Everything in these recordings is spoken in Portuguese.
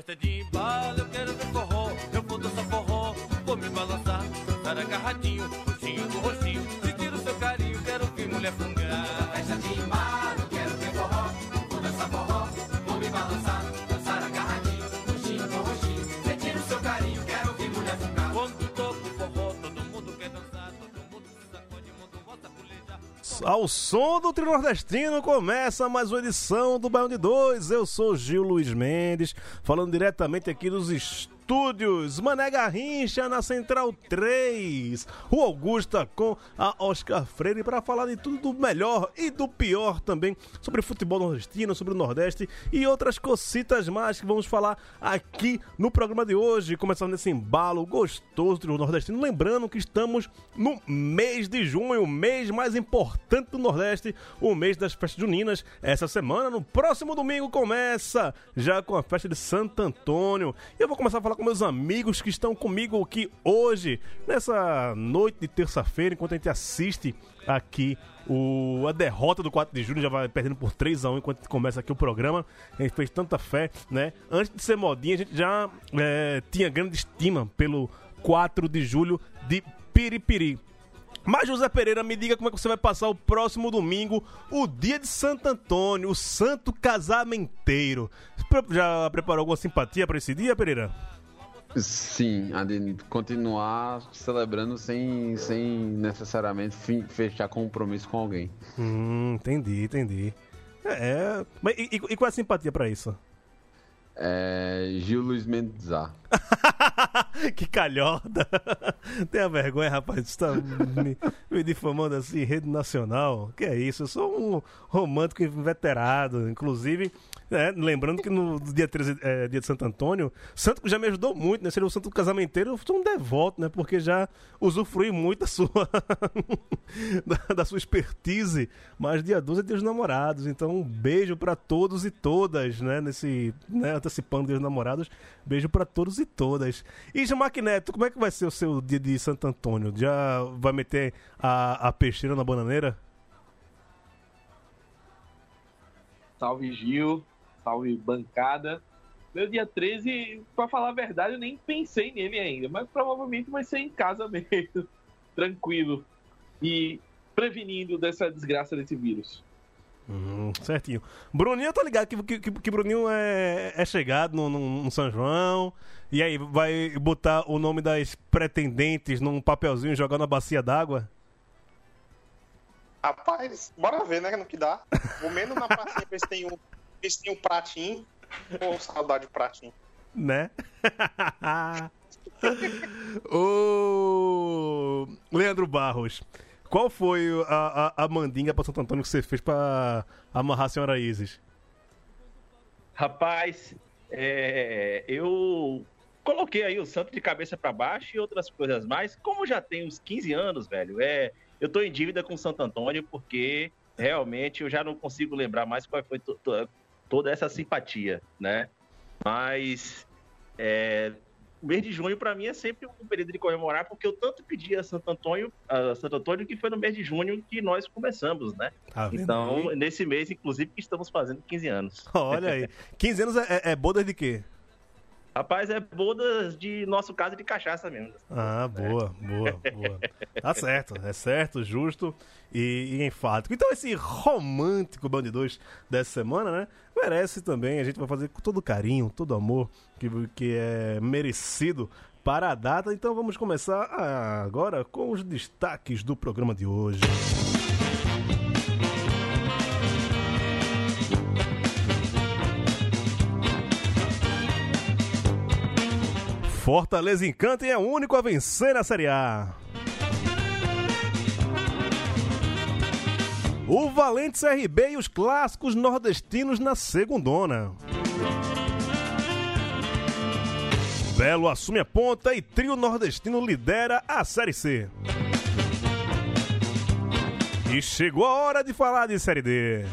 Festa de embalo eu quero ver forró Eu vou dançar forró, vou me balançar Dançar agarradinho, Ao som do Trio Nordestino começa mais uma edição do Baião de Dois. Eu sou Gil Luiz Mendes, falando diretamente aqui dos estúdios Mané Garrincha na Central 3. O Augusta com a Oscar Freire para falar de tudo do melhor e do pior também sobre futebol nordestino, sobre o Nordeste e outras cocitas mais que vamos falar aqui no programa de hoje, começando nesse embalo gostoso do nordestino. Lembrando que estamos no mês de junho, o mês mais importante do Nordeste, o mês das festas juninas. Essa semana, no próximo domingo, começa já com a festa de Santo Antônio. Eu vou começar a falar com meus amigos que estão comigo aqui hoje, nessa noite de terça-feira, enquanto a gente assiste aqui o, a derrota do 4 de julho, já vai perdendo por 3 a 1 enquanto começa aqui o programa. A gente fez tanta fé, né? Antes de ser modinha, a gente já é, tinha grande estima pelo 4 de julho de Piripiri. Mas José Pereira, me diga como é que você vai passar o próximo domingo, o dia de Santo Antônio, o santo casamenteiro. Já preparou alguma simpatia para esse dia, Pereira? Sim, a de continuar celebrando sem, sem necessariamente fechar compromisso com alguém. Hum, entendi, entendi. É, mas e, e- qual é a simpatia pra isso? É, Gil Luiz Mendes A. que calhorda! Tenha vergonha, rapaz, você tá me, me difamando assim rede nacional. Que é isso? Eu sou um romântico inveterado, inclusive, né, lembrando que no dia 13, é, dia de Santo Antônio, Santo já me ajudou muito, né? Seria o santo casamenteiro, eu sou um devoto, né? Porque já usufrui muito da sua da, da sua expertise, mas dia 12 é dia dos namorados, então um beijo pra todos e todas, né? Nesse, né, antecipando dia dos namorados, beijo pra todos e todas. E Jamak Neto, como é que vai ser o seu dia de Santo Antônio? Já vai meter a, a peixeira na bananeira? Salve Gil, salve bancada. Meu dia 13, pra falar a verdade, eu nem pensei nele ainda, mas provavelmente vai ser em casa mesmo, tranquilo e prevenindo dessa desgraça desse vírus. Hum, certinho. Bruninho, eu tô ligado que, que, que- que Bruninho é, é chegado no, no- no São João. E aí, vai botar o nome das pretendentes num papelzinho e jogar na bacia d'água? Rapaz, bora ver, né? No que dá. Vou menos na pracinha ver se tem um, se tem um pratinho. Pô, saudade de pratinho. né? Ô Leandro Barros, qual foi a, a, a mandinga pra Santo Antônio que você fez pra amarrar a senhora Isis? Rapaz, é, eu coloquei aí o santo de cabeça pra baixo e outras coisas mais. Como já tem uns 15 anos, velho, é, eu tô em dívida com Santo Antônio porque realmente eu já não consigo lembrar mais qual foi to- to- toda essa simpatia, né? Mas é, o mês de junho pra mim é sempre um período de comemorar porque eu tanto pedi a Santo Antônio, a Santo Antônio que foi no mês de junho que nós começamos, né? Tá Então, aí? nesse mês, inclusive, que estamos fazendo 15 anos. Olha aí. 15 anos é, é, é boda de quê? Rapaz, é bodas de nosso caso de cachaça mesmo. Ah, boa, boa, boa. Tá certo, é certo, justo e, e enfático. Então, esse romântico Band de Dois dessa semana, né? Merece também, a gente vai fazer com todo carinho, todo amor que, que é merecido para a data. Então, vamos começar agora com os destaques do programa de hoje. Fortaleza encanta e é o único a vencer na Série A. O Valente CRB e os clássicos nordestinos na segundona. Belo assume a ponta e trio nordestino lidera a Série C. E chegou a hora de falar de Série D.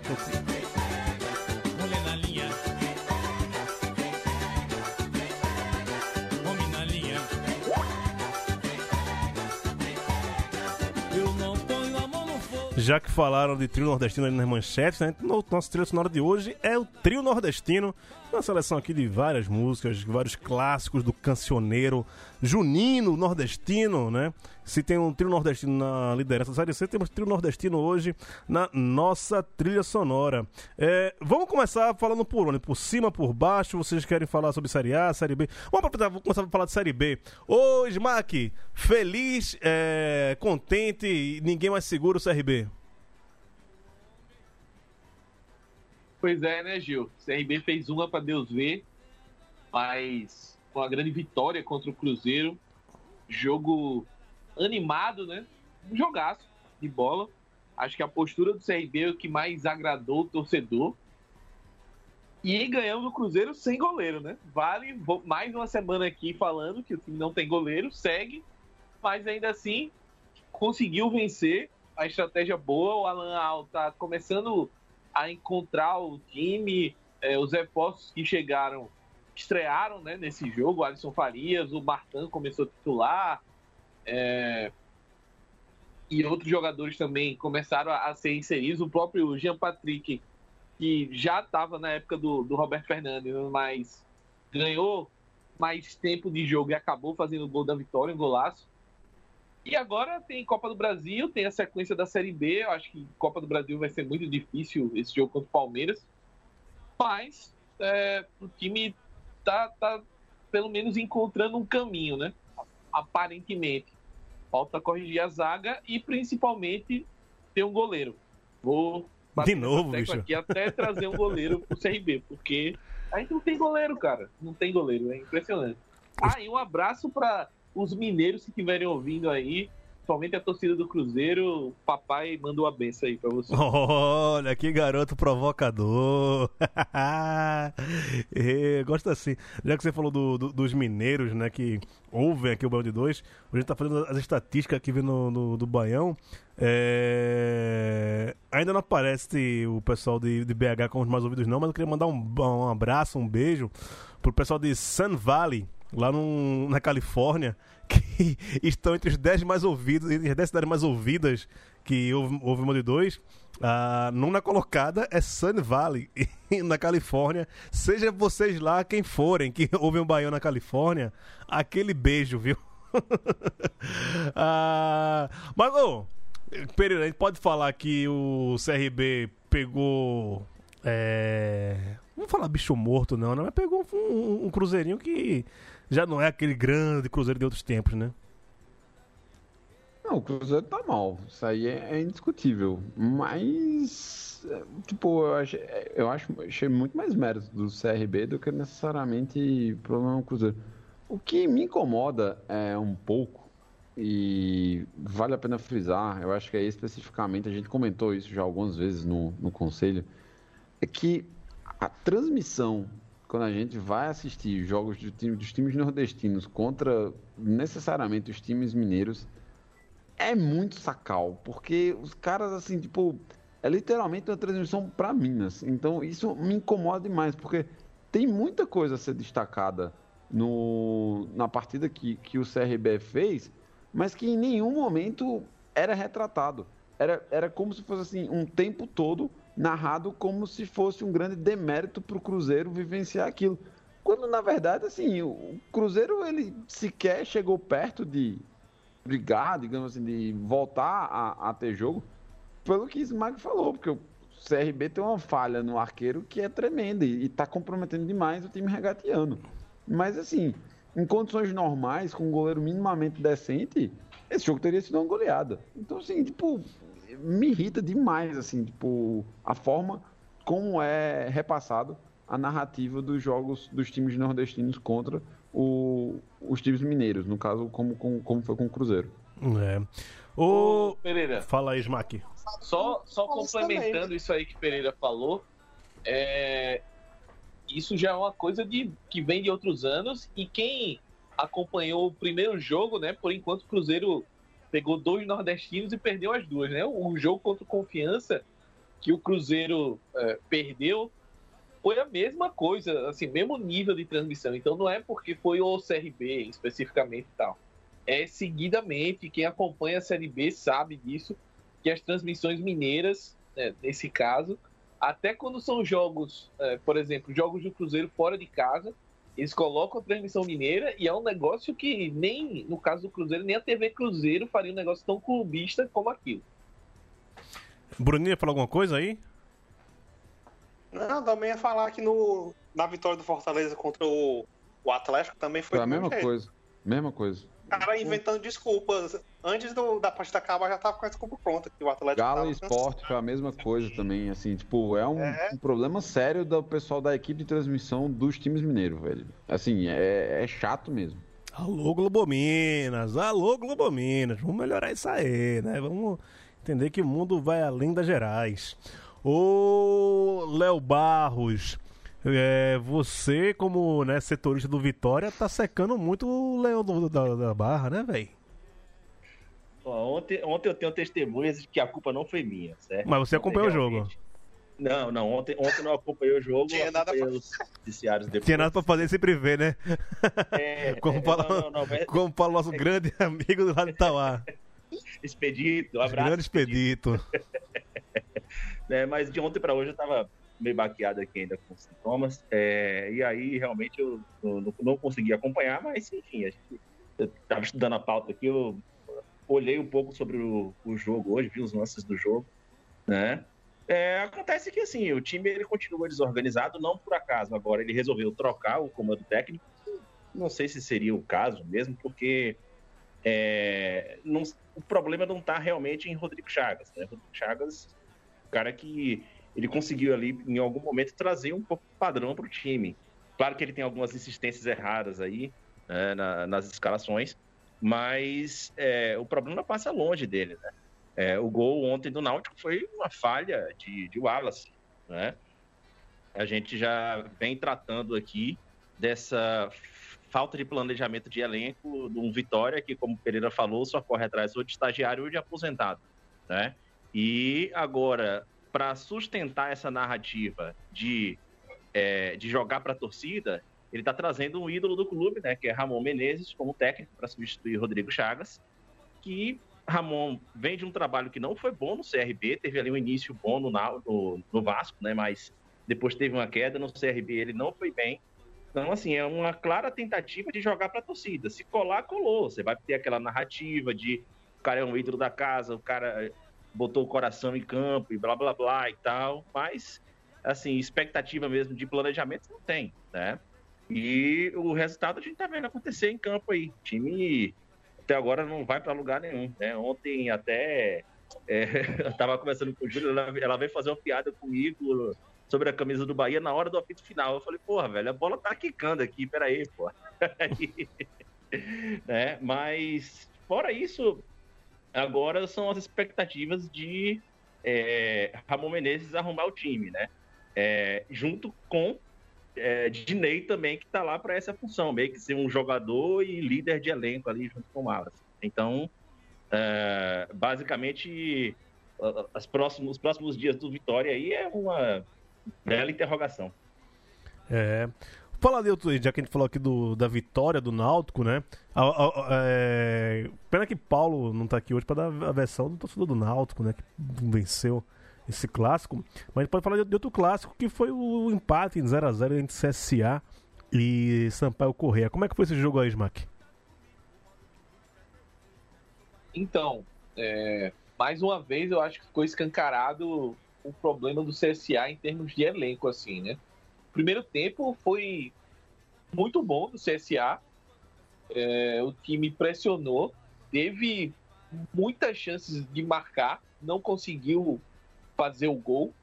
fogo. Já que falaram de trio nordestino ali nas manchetes, né? no nosso trilha sonora de hoje é o trio nordestino, uma seleção aqui de várias músicas, vários clássicos do cancioneiro junino nordestino, né? Se tem um trio nordestino na liderança da Série C, temos trio nordestino hoje na nossa trilha sonora. É, vamos começar falando por onde? Por cima, por baixo? Vocês querem falar sobre Série A, Série B? Vamos aproveitar, vou começar a falar de Série B. Ô, Smack, feliz, é, contente ninguém mais segura o CRB. Pois é, né, Gil? CRB fez uma para Deus ver, mas com a grande vitória contra o Cruzeiro, jogo animado, né? Um jogaço de bola. Acho que a postura do CRB é o que mais agradou o torcedor. E ganhamos o Cruzeiro sem goleiro, né? Vale mais uma semana aqui falando que o time não tem goleiro, segue, mas ainda assim conseguiu vencer. A estratégia boa, o Alan Al tá começando a encontrar o time, é, os reforços que chegaram, estrearam né, nesse jogo, o Alisson Farias, o Martan começou a titular, é, e outros jogadores também começaram a, a ser inseridos, o próprio Jean Patrick, que já estava na época do, do Roberto Fernandes, mas ganhou mais tempo de jogo e acabou fazendo o gol da vitória, um golaço. E agora tem Copa do Brasil, tem a sequência da Série B. Eu acho que Copa do Brasil vai ser muito difícil esse jogo contra o Palmeiras. Mas é, o time tá, tá pelo menos encontrando um caminho, né? Aparentemente. Falta corrigir a zaga e principalmente ter um goleiro. Vou bater De novo, bicho. aqui até trazer um goleiro pro CRB, porque a gente não tem goleiro, cara. Não tem goleiro, é impressionante. Ah, e um abraço para os mineiros que estiverem ouvindo aí, somente a torcida do Cruzeiro. Papai mandou a benção aí para você. Olha, que garoto provocador. É, Gosto assim. Já que você falou do- do- dos mineiros, né, que ouvem aqui o Baião de Dois, a gente tá fazendo as estatísticas aqui no, no- do Baião. É, Ainda não aparece o pessoal de, de BH com os mais ouvidos não, mas eu queria mandar um, um abraço, um beijo pro pessoal de Sun Valley, lá no- na Califórnia, que estão entre os 10 mais ouvidos, entre as 10 cidades mais ouvidas que houve, uma de dois. A nona colocada é Sun Valley, na Califórnia. Seja vocês lá quem forem que ouvem o Baião na Califórnia, aquele beijo, viu? ah, mas, ô, Pereira, a gente pode falar que o CRB pegou. É... Não vou falar bicho morto, não, né? Mas pegou um, um cruzeirinho que já não é aquele grande cruzeiro de outros tempos, né? Não, o Cruzeiro tá mal. Isso aí é, é indiscutível. Mas, é, tipo, eu, achei, eu acho, achei muito mais mérito do CRB do que necessariamente problema do Cruzeiro. O que me incomoda é um pouco, e vale a pena frisar, eu acho que é especificamente, a gente comentou isso já algumas vezes no, no conselho, é que a transmissão, quando a gente vai assistir jogos do time, dos times nordestinos contra necessariamente os times mineiros, é muito sacal, porque os caras, assim, tipo, é literalmente uma transmissão para Minas. Então, isso me incomoda demais, porque tem muita coisa a ser destacada no, na partida que, que o CRB fez, mas que em nenhum momento era retratado. Era, era como se fosse assim, um tempo todo narrado como se fosse um grande demérito para o Cruzeiro vivenciar aquilo. Quando, na verdade, assim, o Cruzeiro, ele sequer chegou perto de brigar, digamos assim, de voltar a, a ter jogo, pelo que Smack falou, porque o CRB tem uma falha no arqueiro que é tremenda e, e tá comprometendo demais o time regateando. Mas assim, em condições normais, com um goleiro minimamente decente, esse jogo teria sido uma goleada. Então, assim, tipo, me irrita demais, assim, tipo, a forma como é repassado a narrativa dos jogos dos times nordestinos contra o, os times mineiros, no caso, como, como, como foi com o Cruzeiro. É. Ô, Ô, Pereira, Fala aí, Smack. só, só complementando isso aí que Pereira falou, é, isso já é uma coisa de, que vem de outros anos e quem acompanhou o primeiro jogo, né? Por enquanto o Cruzeiro pegou dois nordestinos e perdeu as duas, né? O jogo contra o Confiança que o Cruzeiro é, perdeu foi a mesma coisa, assim, mesmo nível de transmissão. Então não é porque foi o CRB especificamente e tal. É seguidamente, quem acompanha a Série B sabe disso, que as transmissões mineiras, né, nesse caso, até quando são jogos, é, por exemplo, jogos do Cruzeiro fora de casa, eles colocam a transmissão mineira e é um negócio que nem, no caso do Cruzeiro, nem a TV Cruzeiro faria um negócio tão clubista como aquilo. Bruninho, falou alguma coisa aí? Não, também ia falar que no, na vitória do Fortaleza contra o, o Atlético também foi Foi a mesma jeito. coisa. Mesma coisa. O cara inventando desculpas. Antes do- da partida acabar, já tava com a desculpa pronta. Que o Atlético Galo e Sport foi a mesma coisa também, assim, tipo, é um, É. um problema sério do pessoal da equipe de transmissão dos times mineiros, velho. Assim, é, é chato mesmo. Alô, Globo Minas. Alô, Globo Minas. Vamos melhorar isso aí, né? Vamos entender que o mundo vai além das Gerais. Ô, Léo Barros. É, você, como né, setorista do Vitória, tá secando muito o Leão do- da, da Barra, né, velho? Ontem, ontem eu tenho testemunhas de que a culpa não foi minha, certo? Mas você Ontem, acompanhou o jogo. Não, não, ontem, ontem eu não acompanhei o jogo, Tinha nada acompanhei os noticiários depois. Tinha nada pra fazer sempre ver, né? É, Como é, fala- não, não, não, é- Como fala o nosso grande amigo do lado de Itauá. Expedito, um abraço. Grande expedito. né, mas de ontem para hoje eu tava meio baqueado aqui ainda com sintomas. é, e aí realmente eu não, não- consegui acompanhar, mas enfim, a gente, eu tava estudando a pauta aqui, eu olhei um pouco sobre o, o jogo hoje, vi os lances do jogo, né? É, acontece que assim, o time ele continua desorganizado, não por acaso. Agora ele resolveu trocar o comando técnico. Não sei se seria o caso mesmo, porque é, não- o problema não está realmente em Rodrigo Chagas. Né? Rodrigo Chagas, cara que ele conseguiu ali, em algum momento, trazer um pouco de padrão para o time. Claro que ele tem algumas insistências erradas aí né, na- nas escalações, mas é, o problema passa longe dele. Né? É, o gol ontem do Náutico foi uma falha de, de Wallace. Né? A gente já vem tratando aqui dessa falta de planejamento de elenco de um Vitória que, como Pereira falou, só corre atrás ou de estagiário ou de aposentado, né? E agora, para sustentar essa narrativa de, é, de jogar para a torcida, ele está trazendo um ídolo do clube, né? Que é Ramon Menezes como técnico para substituir Rodrigo Chagas, que Ramon vem de um trabalho que não foi bom no CRB, teve ali um início bom no, no, no Vasco, né? Mas depois teve uma queda no CRB, ele não foi bem. Então, assim, é uma clara tentativa de jogar para a torcida. Se colar, colou. Você vai ter aquela narrativa de o cara é um ídolo da casa, o cara botou o coração em campo e blá blá blá e tal. Mas, assim, expectativa mesmo de planejamento não tem, né? E o resultado a gente tá vendo acontecer em campo aí. O time até agora não vai para lugar nenhum, né? Ontem até é, eu tava conversando com o Júlio, ela, ela veio fazer uma piada comigo sobre a camisa do Bahia na hora do apito final. Eu falei, porra, velho, a bola tá quicando aqui, peraí, pô. né? Mas, fora isso, agora são as expectativas de é, Ramon Menezes arrumar o time, né? É, junto com é, Dinei também, que tá lá para essa função, meio que ser um jogador e líder de elenco ali junto com o Malas. Então, é, basicamente, as próximos, os próximos dias do Vitória aí é uma bela interrogação. É. Falar de outro, já que a gente falou aqui do, da vitória do Náutico, né? A- a- a- é, Pena que Paulo não tá aqui hoje para dar a versão do torcedor do Náutico, né? Que venceu esse clássico. Mas a gente pode falar de, de outro clássico que foi o empate em 0x0 entre CSA e Sampaio Correia. Como é que foi esse jogo aí, Smack? Então, é, mais uma vez eu acho que ficou escancarado o problema do CSA em termos de elenco, assim, né? Primeiro tempo foi muito bom do CSA. É, o time pressionou, teve muitas chances de marcar, não conseguiu fazer o gol.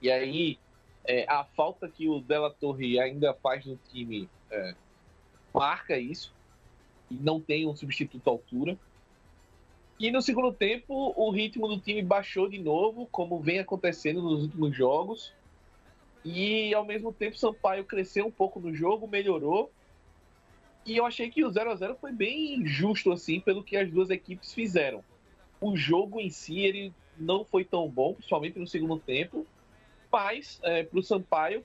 E aí é, a falta que o Della Torre ainda faz no time é, marca isso. E não tem um substituto à altura. E no segundo tempo, o ritmo do time baixou de novo, como vem acontecendo nos últimos jogos. E ao mesmo tempo, Sampaio cresceu um pouco no jogo, melhorou. E eu achei que o 0 a 0 foi bem justo, assim, pelo que as duas equipes fizeram. O jogo em si, ele não foi tão bom, principalmente no segundo tempo. Mas, é, para o Sampaio,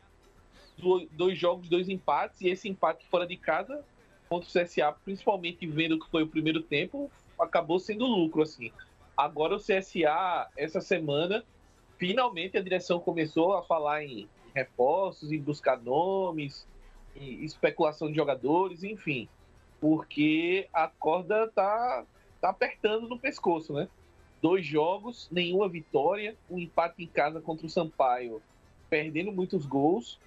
dois jogos, dois empates. E esse empate fora de casa contra o CSA, principalmente vendo que foi o primeiro tempo, acabou sendo lucro, assim. Agora o CSA, essa semana, finalmente a direção começou a falar em reforços, em buscar nomes, especulação de jogadores, enfim. Porque a corda tá, tá apertando no pescoço, né? Dois jogos, nenhuma vitória, um empate em casa contra o Sampaio, perdendo muitos gols.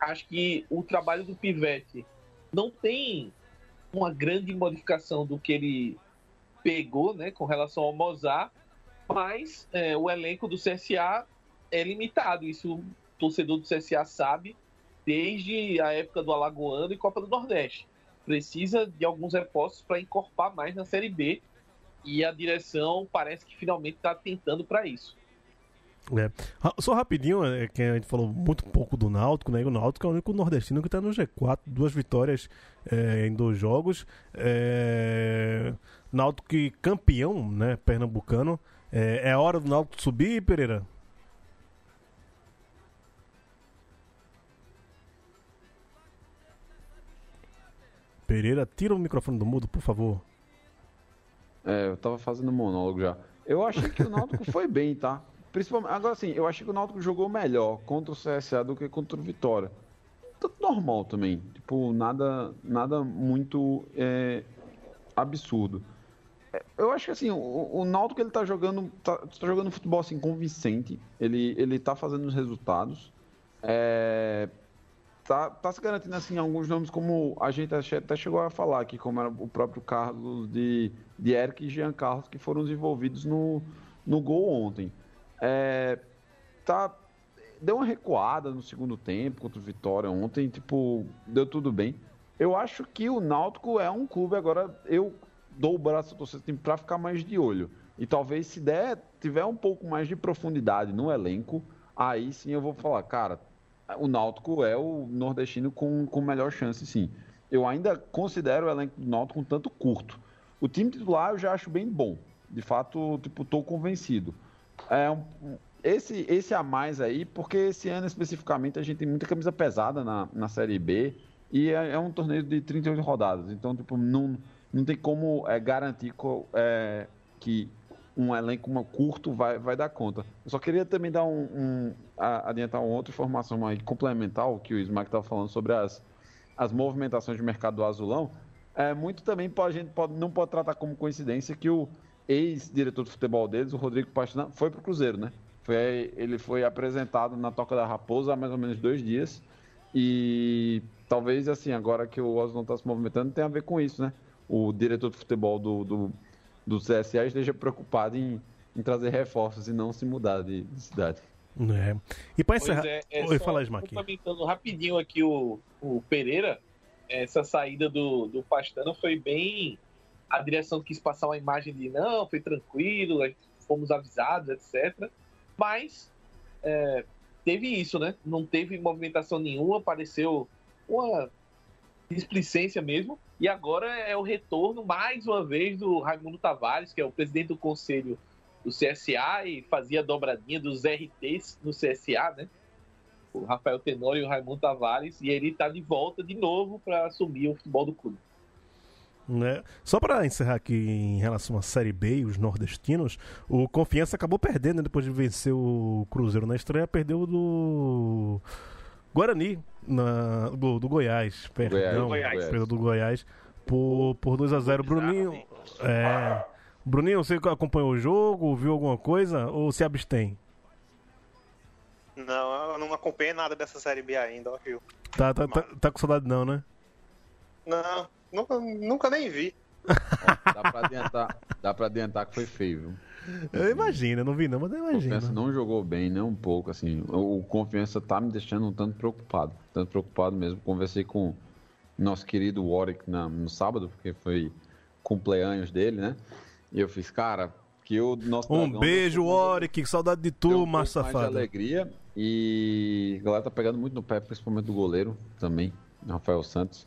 Acho que o trabalho do Pivete não tem uma grande modificação do que ele pegou né, com relação ao Mozart, mas é, o elenco do CSA é limitado. Isso torcedor do CSA sabe desde a época do Alagoano e Copa do Nordeste. Precisa de alguns reforços para encorpar mais na Série B e a direção parece que finalmente está tentando para isso. É. Só rapidinho, é, que a gente falou muito pouco do Náutico, né? O Náutico é o único nordestino que está no G4, duas vitórias é, em dois jogos. É... Náutico campeão, né? Pernambucano. É, é hora do Náutico subir, Pereira? Pereira, tira o microfone do mudo, por favor. É, eu tava fazendo monólogo já. Eu achei que o Náutico foi bem, tá? Principalmente, agora sim, eu achei que o Náutico jogou melhor contra o CSA do que contra o Vitória. Tudo normal também. Tipo, nada, nada muito é, absurdo. É, eu acho que assim, o, o Náutico ele tá jogando, tá, tá, jogando futebol assim convincente. Ele, ele tá fazendo os resultados. É, tá, tá se garantindo assim alguns nomes como a gente até chegou a falar aqui, como era o próprio Carlos de, de Eric e Jean Carlos, que foram desenvolvidos no, no gol ontem. É, tá, deu uma recuada no segundo tempo contra o Vitória ontem, tipo, deu tudo bem. Eu acho que o Náutico é um clube agora, eu dou o braço ao torcedor para ficar mais de olho. E talvez se der, tiver um pouco mais de profundidade no elenco, aí sim eu vou falar, cara, o Náutico é o nordestino com, com melhor chance, sim. Eu ainda considero o elenco do Náutico um tanto curto. O time titular eu já acho bem bom. De fato, tipo, tô convencido. É um, esse, esse a mais aí, porque esse ano especificamente a gente tem muita camisa pesada na, na Série B e é, é um torneio de 38 rodadas. Então, tipo, não, não tem como é, garantir é, que um elenco curto vai, vai dar conta. Eu só queria também dar um, um adiantar uma outra informação aí complementar o que o Smack estava falando sobre as, as movimentações de mercado do azulão. É, muito também pode, a gente pode, não pode tratar como coincidência que o ex-diretor de futebol deles, o Rodrigo Pastrana, foi para o Cruzeiro, né? Foi, ele foi apresentado na Toca da Raposa há mais ou menos dois dias. E talvez, assim, agora que o Oswald está se movimentando, tenha a ver com isso, né? O diretor de futebol do, do do CSA esteja preocupado em, em trazer reforços e não se mudar de, de cidade. É. E para encerrar. É, é, Oi, fala, Smack. Comentando rapidinho aqui o, o Pereira, essa saída do, do Pastano foi bem. A direção quis passar uma imagem de não, foi tranquilo, fomos avisados, etc. Mas é, teve isso, né? Não teve movimentação nenhuma, apareceu uma displicência mesmo. E agora é o retorno, mais uma vez, do Raimundo Tavares, que é o presidente do conselho do CSA e fazia a dobradinha dos RTs no CSA, né? O Rafael Tenório e o Raimundo Tavares, e ele está de volta de novo para assumir o futebol do clube. Né? Só para encerrar aqui em relação à Série B e os nordestinos, o Confiança acabou perdendo né? depois de vencer o Cruzeiro na estreia, perdeu do Guarani, na, do, do Goiás, perdão, Goiás. perdão do Goiás, por, por 2x0. Bruninho, é, Bruninho, você acompanhou o jogo, viu alguma coisa ou se abstém? Não, eu não acompanhei nada dessa série B ainda, ó, Gil. Tá, tá, tá, tá com saudade não, né? Não, nunca, nunca nem vi. Ó, dá pra adiantar, dá pra adiantar que foi feio, viu? Eu imagino, eu não vi não, mas eu imagino. Confiança não jogou bem, nem um pouco, assim. O Confiança tá me deixando um tanto preocupado. Tanto preocupado mesmo. Conversei com nosso querido Warwick na- no sábado, porque foi cumpleaños dele, né? E eu fiz, cara, que o nosso Um beijo, Warwick, que saudade de tu, um mais de safado. alegria. E a galera tá pegando muito no pé, principalmente do goleiro também, Rafael Santos.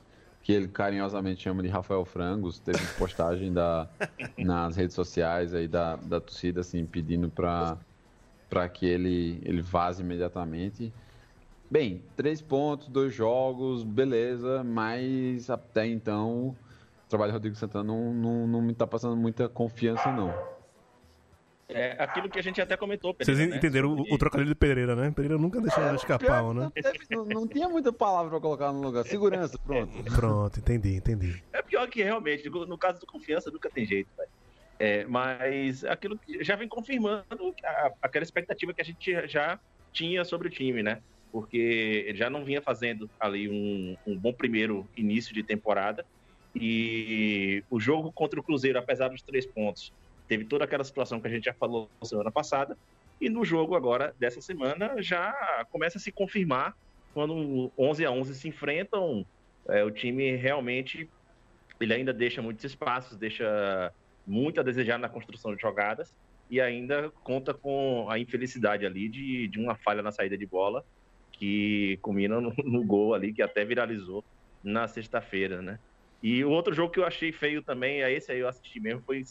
Que ele carinhosamente chama de Rafael Frangos. Teve postagem da, nas redes sociais aí da, da torcida, assim, pedindo pra que ele, ele vaze imediatamente. Bem, três pontos, dois jogos, beleza, mas até então o trabalho do Rodrigo Santana não, não, não me tá passando muita confiança, não. É aquilo que a gente até comentou, Vocês Pereira, né? entenderam o, Sobre- o trocadilho de Pedreira, né? Pedreira nunca deixa escapar, um, né? Não, teve- não- não tinha muita palavra pra colocar no lugar. Segurança, pronto. Pronto, entendi, entendi. É pior que realmente, no caso do confiança, nunca tem jeito, velho. É, mas aquilo que já vem confirmando a- aquela expectativa que a gente já tinha sobre o time, né? Porque ele já não vinha fazendo ali um, um bom primeiro início de temporada. E o jogo contra o Cruzeiro, apesar dos três pontos, teve toda aquela situação que a gente já falou semana passada. E no jogo agora, dessa semana, já começa a se confirmar quando 11 a 11 se enfrentam. é, o time realmente ele ainda deixa muitos espaços, deixa muito a desejar na construção de jogadas e ainda conta com a infelicidade ali de, de uma falha na saída de bola que culmina no, no gol ali que até viralizou na sexta-feira, né? E o outro jogo que eu achei feio também, é esse aí eu assisti mesmo, foi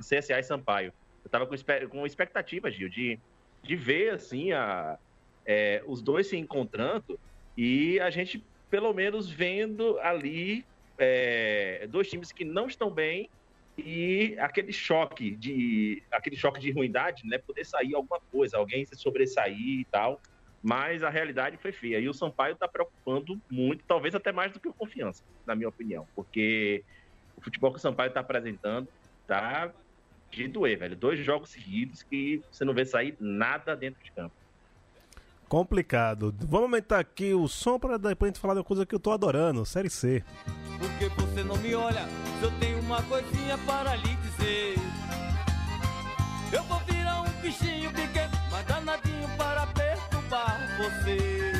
CSA e Sampaio. Eu tava com, com expectativa, Gil, de, de ver assim a, é, os dois se encontrando e a gente pelo menos vendo ali é, dois times que não estão bem e aquele choque de aquele choque de ruindade, né? Poder sair alguma coisa, alguém se sobressair e tal. Mas a realidade foi feia. E o Sampaio está preocupando muito, talvez até mais do que o Confiança, na minha opinião. Porque o futebol que o Sampaio está apresentando tá de doer, velho. Dois jogos seguidos que você não vê sair nada dentro de campo. Complicado. Vamos aumentar aqui o som pra depois a gente falar da coisa que eu tô adorando, Série C. Porque você não me olha se eu tenho uma coisinha para lhe dizer. Eu vou virar um bichinho pequeno, você.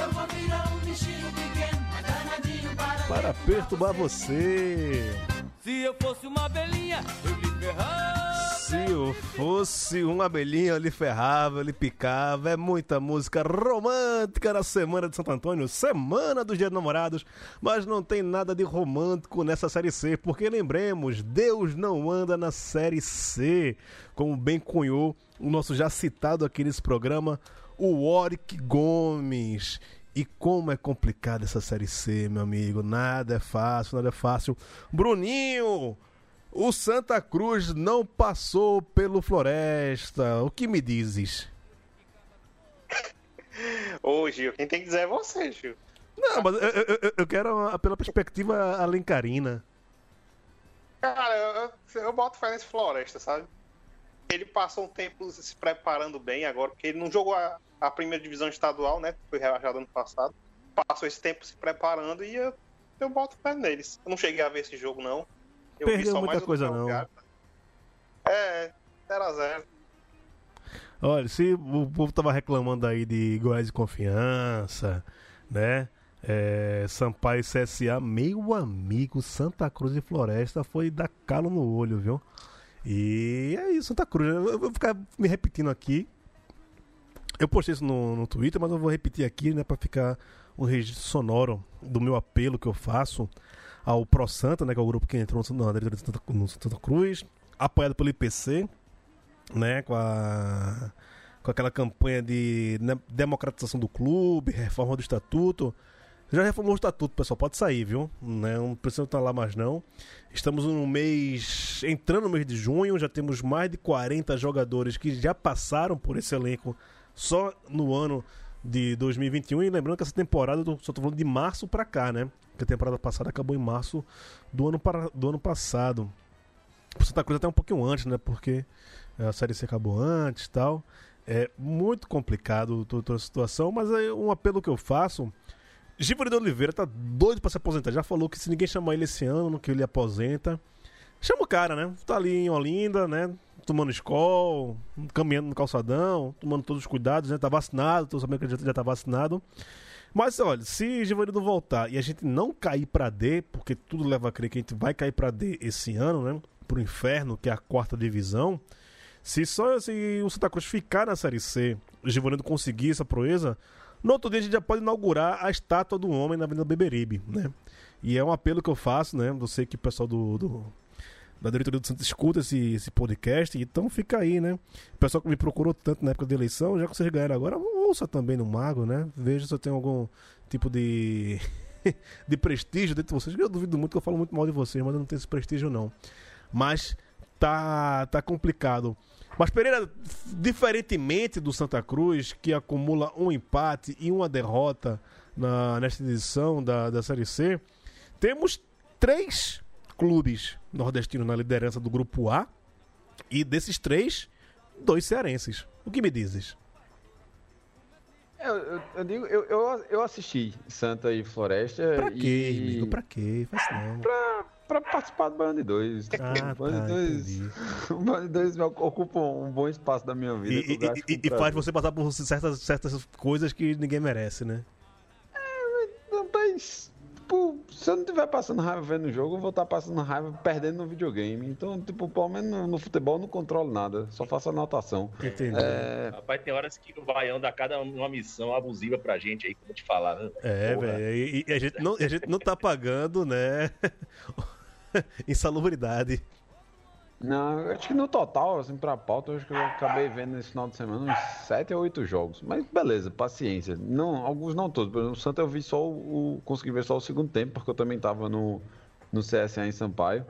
Eu vou virar um bichinho pequeno, mas danadinho para. Para perturbar você. Se eu fosse uma abelhinha, eu lhe ferrava. Se eu fosse uma abelhinha, eu lhe ferrava, eu lhe picava. É muita música romântica na semana de Santo Antônio, semana dos Dias dos Namorados. Mas não tem nada de romântico nessa Série C, porque lembremos, Deus não anda na Série C. Como bem cunhou o nosso já citado aqui nesse programa, o Warwick Gomes. E como é complicada essa Série C, meu amigo. Nada é fácil, nada é fácil. Bruninho! O Santa Cruz não passou pelo Floresta. O que me dizes? Ô, Gil, quem tem que dizer é você, Gil. Não, mas eu, eu- eu- quero a- pela perspectiva alencarina. Cara, eu, eu, eu boto fé nesse Floresta, sabe? Ele passou um tempo se preparando bem agora, porque ele não jogou a, a primeira divisão estadual, né? Foi rebaixado ano passado. Passou esse tempo se preparando e eu, eu boto fé neles. Eu não cheguei a ver esse jogo, não. Eu vi Perdeu muita coisa, não. Ferroviário. É, 0x0. Olha, se o povo tava reclamando aí de Goiás de Confiança, né? É, Sampaio e CSA, meu amigo, Santa Cruz e Floresta foi dar calo no olho, viu? E é isso, Santa Cruz. Eu vou ficar me repetindo aqui. Eu postei isso no, no Twitter, mas eu vou repetir aqui, né, pra ficar um registro sonoro do meu apelo que eu faço ao Pro Santa, né, que é o grupo que entrou no, na diretoria de Santa, no Santa Cruz, apoiado pelo IPC, né, com a com aquela campanha de né, democratização do clube, reforma do estatuto. Já reformou o estatuto, pessoal, pode sair, viu? Né, Não precisa estar lá mais não. Estamos no mês, entrando no mês de junho, já temos mais de 40 jogadores que já passaram por esse elenco só no ano de 2021. E lembrando que essa temporada, eu só tô falando de março pra cá, né? Porque a temporada passada acabou em março do ano, para, do ano passado. O Santa Cruz até um pouquinho antes, né? Porque a série C acabou antes e tal. É muito complicado to- toda a situação, mas é um apelo que eu faço. Givanildo Oliveira tá doido pra se aposentar. Já falou que se ninguém chamar ele esse ano, que ele aposenta. Chama o cara, né? Tá ali em Olinda, né? Tomando escola, caminhando no calçadão, tomando todos os cuidados, né? Tá vacinado, tô sabendo que ele já, tá vacinado. Mas olha, se Givanildo voltar e a gente não cair pra D, porque tudo leva a crer que a gente vai cair pra D esse ano, né? Pro inferno, que é a quarta divisão. Se só se o Santa Cruz ficar na Série C, o Givanildo conseguir essa proeza, no outro dia a gente já pode inaugurar a estátua do homem na Avenida Beberibe, né? E é um apelo que eu faço, né? Eu sei que o pessoal do, do- da diretoria do Santos escuta esse, esse podcast, então fica aí, né? O pessoal que me procurou tanto na época da eleição, já que vocês ganharam agora, ouça também no Mago, né? Veja se eu tenho algum tipo de, de prestígio dentro de vocês. Eu duvido muito que eu falo muito mal de vocês, mas eu não tenho esse prestígio, não. Mas tá, tá complicado. Mas Pereira, diferentemente do Santa Cruz, que acumula um empate e uma derrota na, nesta edição da, da Série C, temos três clubes nordestinos na liderança do grupo A e desses três, dois cearenses. O que me dizes? Eu, eu, eu digo, eu, eu, eu assisti Santa e Floresta. Pra quê, e... amigo? Pra quê? Faz não. Pra, pra participar do Band 2. Ah, Band tá, 2, entendi. o Band 2 ocupa um bom espaço da minha vida. E, e- e- e faz você passar por certas, certas coisas que ninguém merece, né? Mas, tipo, se eu não estiver passando raiva vendo o jogo, eu vou estar passando raiva perdendo no videogame. Então, tipo, pelo menos no, no futebol eu não controlo nada, só faço anotação. Entendi. É, Rapaz, tem horas que o Baião dá cada uma missão abusiva pra gente aí, como te falar, né? É, velho. E, e a, gente não, a gente não tá pagando, né? Insalubridade. Não, acho que no total, assim, pra pauta, acho que eu acabei vendo nesse final de semana uns 7 ou 8 jogos. Mas beleza, paciência. Não, alguns não todos. Por exemplo, o Santa eu vi só o. o- consegui ver só o segundo tempo, porque eu também tava no, no CSA em Sampaio.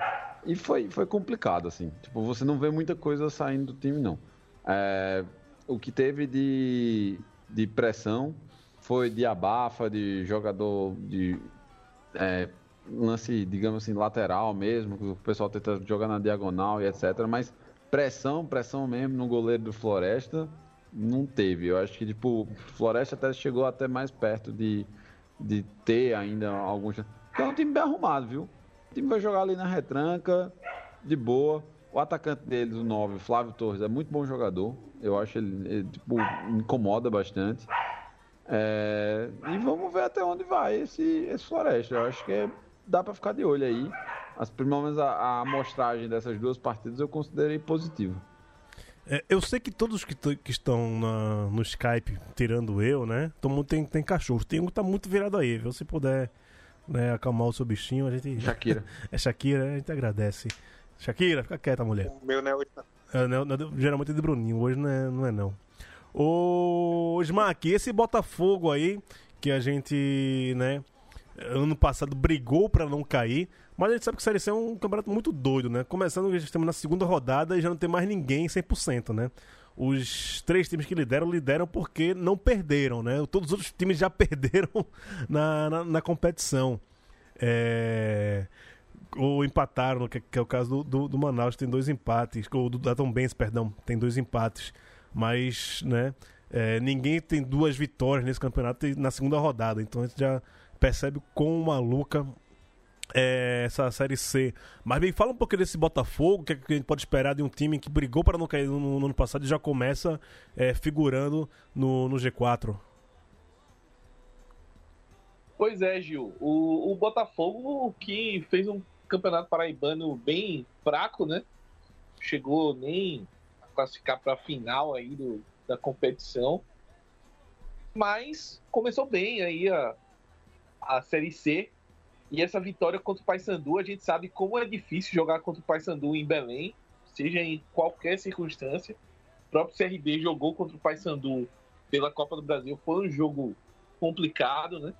E foi, foi complicado, assim. Tipo, você não vê muita coisa saindo do time, não. É, o que teve de, de pressão foi de abafa, de jogador de é, lance, digamos assim, lateral mesmo, que o pessoal tenta jogar na diagonal e etc. Mas pressão, pressão mesmo no goleiro do Floresta, não teve. Eu acho que, tipo, o Floresta até chegou até mais perto de, de ter ainda alguns. Então é um time bem arrumado, viu? O time vai jogar ali na retranca, de boa. O atacante deles, o 9, Flávio Torres, é muito bom jogador. Eu acho ele, ele, tipo, incomoda bastante. É, e vamos ver até onde vai esse, esse Floresta. Eu acho que é- dá pra ficar de olho aí. As, pelo menos a, a amostragem dessas duas partidas eu considerei positivo. É, eu sei que todos que, que estão na- no Skype, tirando eu, né? Todo mundo tem, tem cachorro. Tem um que tá muito virado aí, viu? Se puder né, acalmar o seu bichinho, a gente. Shakira. É Shakira, a gente agradece. Shakira, fica quieta, mulher. O meu não é hoje, não. É, não, não, geralmente é de Bruninho, hoje não é não. É, não. Ô, Smack, esse Botafogo aí, que a gente, né, ano passado brigou pra não cair, mas a gente sabe que a Série C é um campeonato muito doido, né? Começando, estamos na segunda rodada e já não tem mais ninguém 100%, né? Os três times que lideram, lideram porque não perderam, né? Todos os outros times já perderam na, na, na competição. É ou empataram, que, que é o caso do, do, do Manaus, tem dois empates, ou do da Tombense, perdão, tem dois empates, mas, né, é, ninguém tem duas vitórias nesse campeonato na segunda rodada, então a gente já percebe quão maluca é essa Série C. Mas bem, fala um pouco desse Botafogo, o que, é que a gente pode esperar de um time que brigou para não cair no, no ano passado e já começa é, figurando no, no G4. Pois é, Gil. O, o Botafogo que fez um campeonato paraibano bem fraco, né? Chegou nem a classificar para a final aí do, da competição. Mas começou bem aí a, a Série C. E essa vitória contra o Paysandu, a gente sabe como é difícil jogar contra o Paysandu em Belém, seja em qualquer circunstância. O próprio CRB jogou contra o Paysandu pela Copa do Brasil. Foi um jogo complicado, né?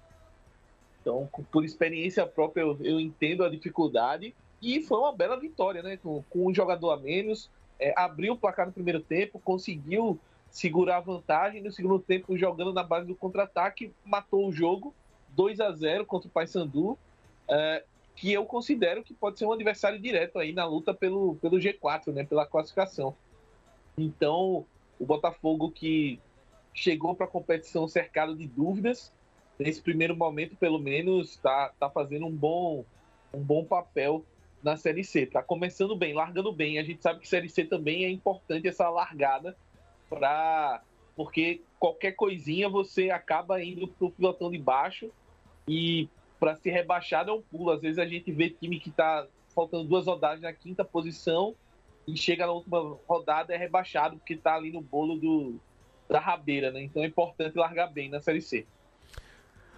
Então, por experiência própria, eu, eu entendo a dificuldade. E foi uma bela vitória, né? Com, com um jogador a menos, é, abriu o placar no primeiro tempo, conseguiu segurar a vantagem. No segundo tempo, jogando na base do contra-ataque, matou o jogo 2 a 0 contra o Paysandu, é, que eu considero que pode ser um adversário direto aí na luta pelo, pelo G4, né? Pela classificação. Então, O Botafogo que chegou para a competição cercado de dúvidas, nesse primeiro momento, pelo menos, está tá fazendo um bom, um bom papel na Série C. Está começando bem, largando bem. A gente sabe que Série C também é importante essa largada para porque qualquer coisinha você acaba indo para o pilotão de baixo e para ser rebaixado é um pulo. Às vezes a gente vê time que está faltando duas rodadas na quinta posição e chega na última rodada é rebaixado porque está ali no bolo do, da rabeira, né? Então é importante largar bem na Série C.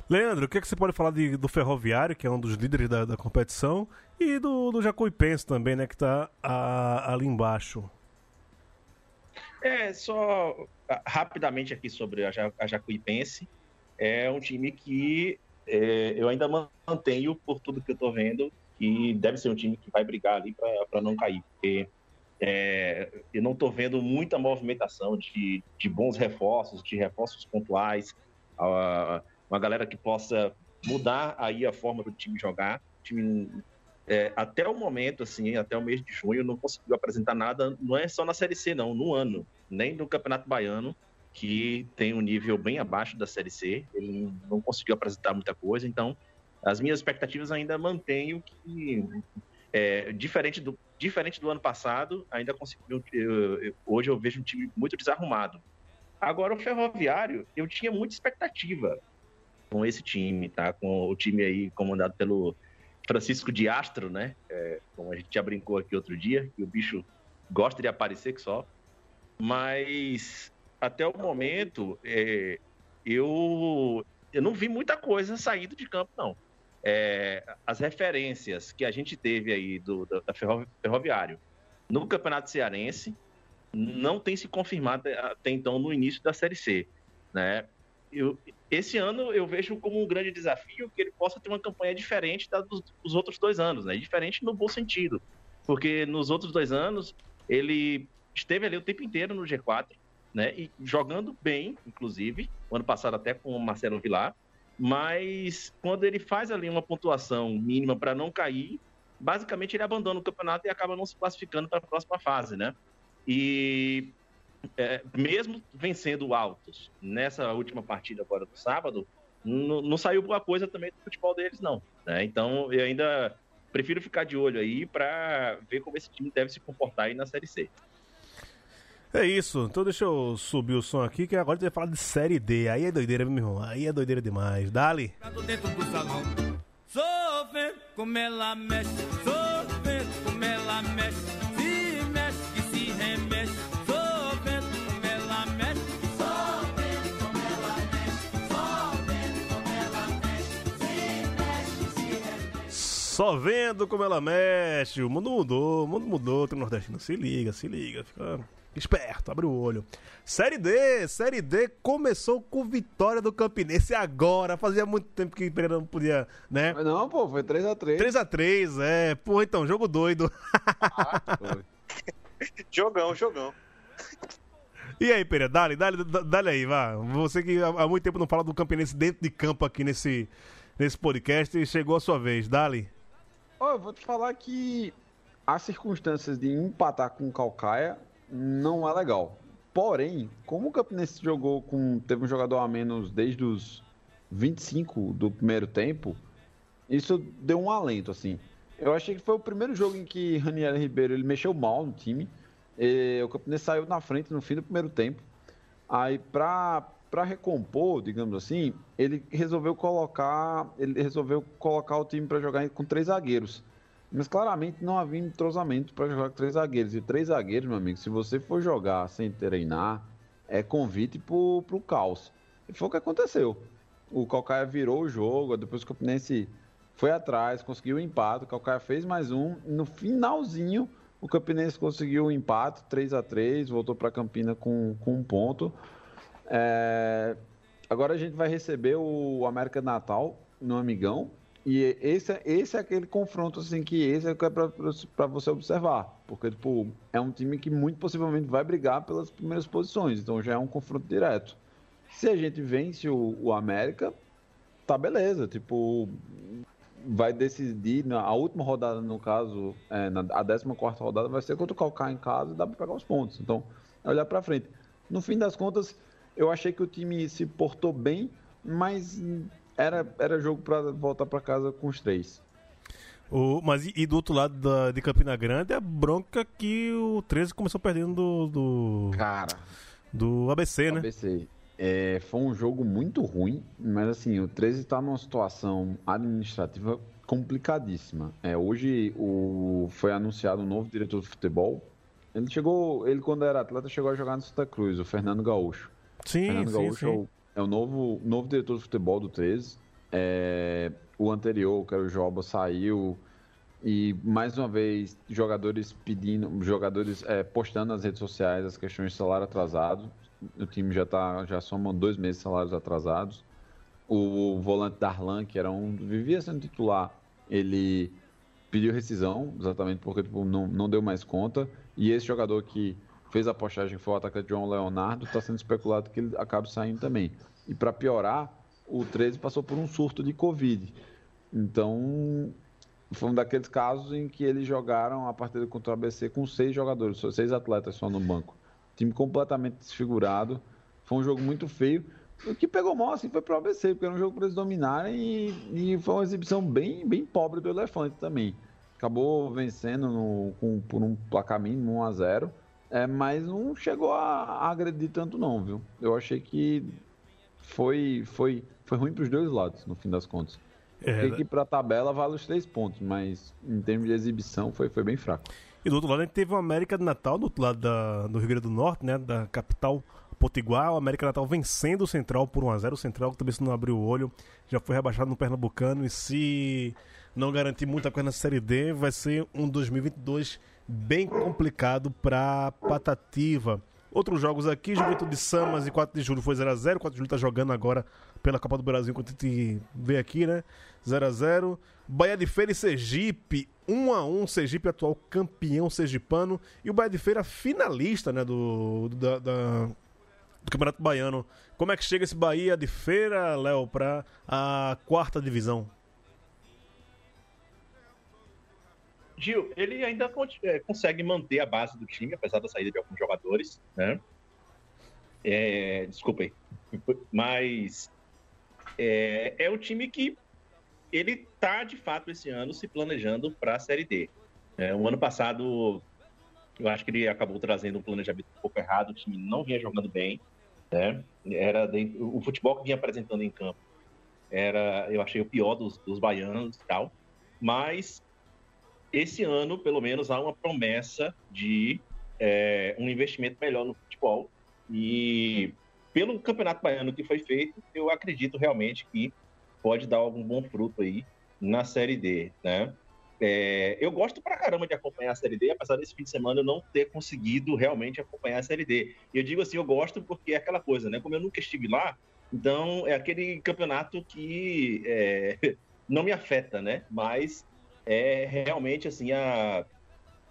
Leandro, o que, é que você pode falar de, do Ferroviário, que é um dos líderes da, da competição, e do, do Jacuipense também, né, que está ali embaixo? É, só ah, rapidamente aqui sobre a, a Jacuipense. É um time que é, eu ainda mantenho, por tudo que eu estou vendo, que deve ser um time que vai brigar ali para não cair. Porque é, eu não estou vendo muita movimentação de, de bons reforços, de reforços pontuais, uh, uma galera que possa mudar aí a forma do time jogar. O time, é, até o momento, assim, até o mês de junho, não conseguiu apresentar nada, não é só na Série C, não, no ano, nem no Campeonato Baiano, que tem um nível bem abaixo da Série C, ele não conseguiu apresentar muita coisa, então as minhas expectativas ainda mantenho que, é, diferente, do, diferente do ano passado, ainda conseguiu. Hoje eu vejo um time muito desarrumado. Agora, o Ferroviário, eu tinha muita expectativa com esse time, tá? Com o time aí comandado pelo Francisco de Astro, né? É, como a gente já brincou aqui outro dia, que o bicho gosta de aparecer que só. Mas até o momento, é, eu, eu não vi muita coisa saindo de campo, não. É, as referências que a gente teve aí do, da Ferroviário no Campeonato Cearense não tem se confirmado até então no início da Série C, né? eu, esse ano eu vejo como um grande desafio que ele possa ter uma campanha diferente da dos, dos, outros dois anos, né? Diferente no bom sentido. Porque nos outros dois anos ele esteve ali o tempo inteiro no G4, né? E jogando bem, inclusive, ano passado até com o Marcelo Vilar. Mas quando ele faz ali uma pontuação mínima para não cair, basicamente ele abandona o campeonato e acaba não se classificando para a próxima fase, né? E é, mesmo vencendo altos nessa última partida agora do sábado, não, saiu boa coisa também do futebol deles, não. Né? Então eu ainda prefiro ficar de olho aí para ver como esse time deve se comportar aí na Série C. É isso, então deixa eu subir o som aqui, que agora a gente vai falar de Série D. Aí é doideira, meu irmão. Aí é doideira demais. Dali. Dentro do salão. Sou como ela mexe, sou como ela mexe. Só vendo como ela mexe. O mundo mudou, o mundo mudou. Tem nordestino. Se liga, se liga. Fica esperto, abre o olho. Série D, Série D começou com vitória do Campinense agora. Fazia muito tempo que o Pereira não podia, né? Não, pô, foi 3x3. 3x3, é. Pô, então, jogo doido. Ah, jogão, jogão. E aí, Pereira, dale, dale, dale aí, vá. Você que há muito tempo não fala do Campinense dentro de campo aqui nesse, nesse podcast e chegou a sua vez, dale. Oh, eu vou te falar que as circunstâncias de empatar com o Calcaia não é legal. Porém, como o Campinense jogou com. teve um jogador a menos desde os 25 do primeiro tempo, isso deu um alento, assim. Eu achei que foi o primeiro jogo em que Raniel Ribeiro ele mexeu mal no time. o Campinense saiu na frente no fim do primeiro tempo. Aí, pra, pra recompor, digamos assim, ele resolveu colocar. Ele resolveu colocar o time para jogar com três zagueiros. Mas claramente não havia entrosamento para jogar com três zagueiros. E três zagueiros, meu amigo, se você for jogar sem treinar, é convite pro, pro caos. E foi o que aconteceu. O Calcaia virou o jogo, depois o Campinense foi atrás, conseguiu o um empate, o Calcaia fez mais um. No finalzinho, o Campinense conseguiu o um empate, 3 a 3 voltou para Campina com, com um ponto. É... Agora a gente vai receber o América Natal no Amigão. E esse, é, esse é aquele confronto, assim, que esse é, é para você observar. Porque, tipo, é um time que muito possivelmente vai brigar pelas primeiras posições. Então já é um confronto direto. Se a gente vence o, o América, tá beleza. Tipo, vai decidir, na, a última rodada, no caso, é, na, a 14 rodada vai ser contra o Calcar em casa e dá para pegar os pontos. Então, é olhar para frente. No fim das contas, eu achei que o time se portou bem, mas era, era jogo para voltar para casa com os três. O, mas e, e do outro lado da, de Campina Grande, a bronca que o 13 começou perdendo do, do, Cara, do ABC, né? ABC. É, foi um jogo muito ruim, mas assim, o 13 está numa situação administrativa complicadíssima. É, hoje o, foi anunciado um novo diretor de futebol. Ele chegou, ele quando era atleta chegou a jogar no Santa Cruz, o Fernando Gaúcho. Sim, Fernando sim, Gaúcho é sim. o, é o novo, novo diretor de futebol do 13. É, o anterior, que era o Joba, saiu. E mais uma vez, jogadores pedindo, jogadores é, postando nas redes sociais as questões de salário atrasado. O time já tá, já soma dois meses de salários atrasados. O volante Darlan, que era um, vivia sendo titular, ele pediu rescisão, exatamente porque tipo, não, não deu mais conta. E esse jogador que fez a postagem foi o atacante João Leonardo, está sendo especulado que ele acabe saindo também. E para piorar, o 13 passou por um surto de Covid. Então, foi um daqueles casos em que eles jogaram a partida contra o ABC com seis jogadores, seis atletas só no banco. Time completamente desfigurado. Foi um jogo muito feio. O que pegou mal assim, foi para o ABC, porque era um jogo para eles dominarem e, e foi uma exibição bem, bem pobre do Elefante também. Acabou vencendo no, com, por um placar mínimo, 1 a 0 é, mas não chegou a, agredir tanto não, viu? Eu achei que foi, foi, foi ruim para os dois lados, no fim das contas. É, que para a tabela vale os três pontos, mas em termos de exibição foi, foi bem fraco. E do outro lado a gente teve o América de Natal, do outro lado da, do Rio Grande do Norte, né? Da capital Potiguar, o América Natal vencendo o Central por 1x0. O Central que também se não abriu o olho, já foi rebaixado no Pernambucano. E se não garantir muita coisa na Série D, vai ser um 2022 bem complicado para Patativa. Outros jogos aqui, Juventude de Samas e 4 de julho foi 0x0. 4 de julho tá jogando agora pela Copa do Brasil, enquanto a gente vê aqui, né? 0x0. Bahia de Feira e Sergipe, 1x1. Sergipe, atual campeão sergipano. E o Bahia de Feira, finalista, né? Do, do, da, da- do Campeonato Baiano. Como é que chega esse Bahia de Feira, Léo, pra a quarta divisão? Gil, ele ainda é, consegue manter a base do time, apesar da saída de alguns jogadores, né? É, desculpem. Mas é, é um time que ele tá, de fato, esse ano se planejando para a Série D. É, o ano passado, eu acho que ele acabou trazendo um planejamento um pouco errado, o time não vinha jogando bem, né? Era dentro- o futebol que vinha apresentando em campo era, eu achei o pior dos, dos baianos e tal, mas esse ano, pelo menos, há uma promessa de é, um investimento melhor no futebol. E pelo campeonato baiano que foi feito, eu acredito realmente que pode dar algum bom fruto aí na Série D, né? É, eu gosto pra caramba de acompanhar a Série D, apesar desse fim de semana eu não ter conseguido realmente acompanhar a Série D. Eu digo assim, eu gosto porque é aquela coisa, né? Como eu nunca estive lá, então é aquele campeonato que é, não me afeta, né? Mas é realmente assim a,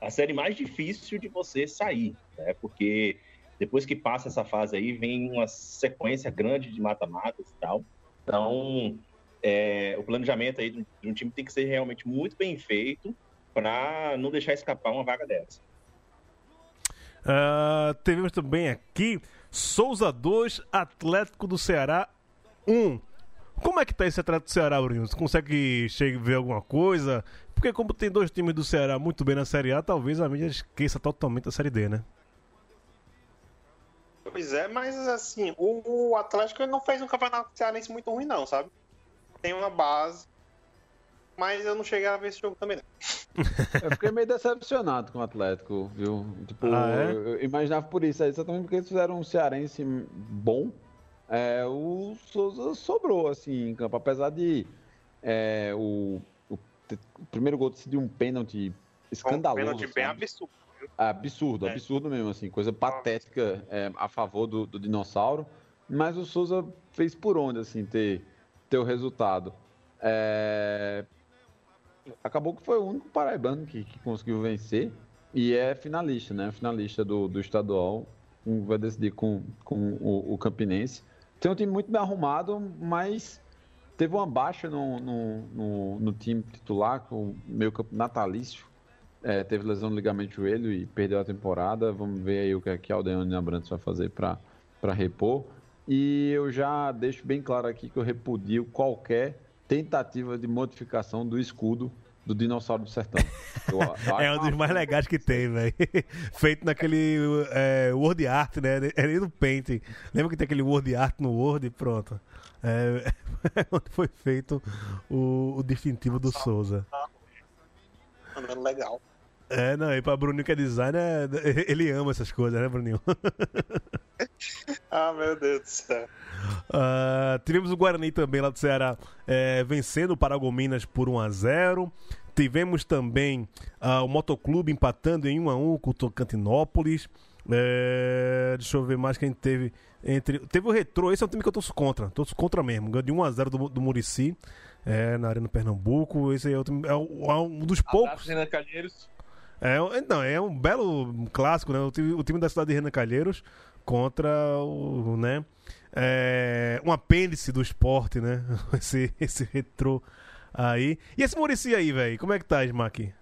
a série mais difícil de você sair, né? Porque depois que passa essa fase aí, vem uma sequência grande de mata-matas e tal. Então, é, o planejamento aí de um- time tem que ser realmente muito bem feito para não deixar escapar uma vaga dessa. Ah, tivemos também aqui Souza 2, Atlético do Ceará 1. Como é que tá esse Atlético do Ceará, Bruno? Você consegue ver alguma coisa? Porque como tem dois times do Ceará muito bem na Série A, talvez a mídia esqueça totalmente a Série D, né? Pois é, mas assim, o, Atlético não fez um campeonato cearense muito ruim, não, sabe? Tem uma base, mas eu não cheguei a ver esse jogo também, não. Eu fiquei meio decepcionado com o Atlético, viu? Tipo, Ah, é? eu, eu imaginava por isso aí, exatamente porque eles fizeram um cearense bom. É, o Souza sobrou, assim, em campo. Apesar de é, o, o, primeiro gol decidir um pênalti escandaloso. Um pênalti bem sabe? absurdo. Absurdo, É. absurdo mesmo, assim, coisa patética é, a favor do, do dinossauro. Mas o Souza fez por onde, assim, ter, ter o resultado. É, Acabou que foi o único paraibano que, que conseguiu vencer e é finalista, né? Finalista do, do estadual. Vai decidir com, com o, o Campinense. Tem um time muito bem arrumado, mas teve uma baixa no, no, no, no time titular, com meio campo natalício. É, teve lesão no ligamento joelho e perdeu a temporada. Vamos ver aí o que, é que Aldeone Abrantes vai fazer para repor. E eu já deixo bem claro aqui que eu repudio qualquer tentativa de modificação do escudo do Dinossauro do Sertão. Eu, eu É um dos mais legais que tem, velho. Feito naquele é, Word Art, né? É nem no Paint. Lembra que tem aquele Word Art no Word? Pronto. É, onde foi feito o, o distintivo do Souza. Legal. É, não, e pra Bruninho que é designer, ele ama essas coisas, né, Bruninho? Ah, meu Deus do céu. Ah, tivemos o Guarani também lá do Ceará é, vencendo o Paragominas por 1 a 0 Tivemos também ah, o Motoclube empatando em 1 a 1 com o Tocantinópolis. É, deixa eu ver mais quem teve. Entre, teve o Retrô, esse é um time que eu torço contra. Torço contra mesmo. Ganhou de 1 a 0 do, do Murici é, na Arena Pernambuco. Esse é, o time- é é um dos poucos. Abraço, Renan Calheiros. É, um- não, é um belo clássico, né? O time, o time da cidade de Renan Calheiros contra o, né? É, um apêndice do esporte, né? Esse, esse retrô aí. E esse Murici aí, velho? Como é que tá, Smack?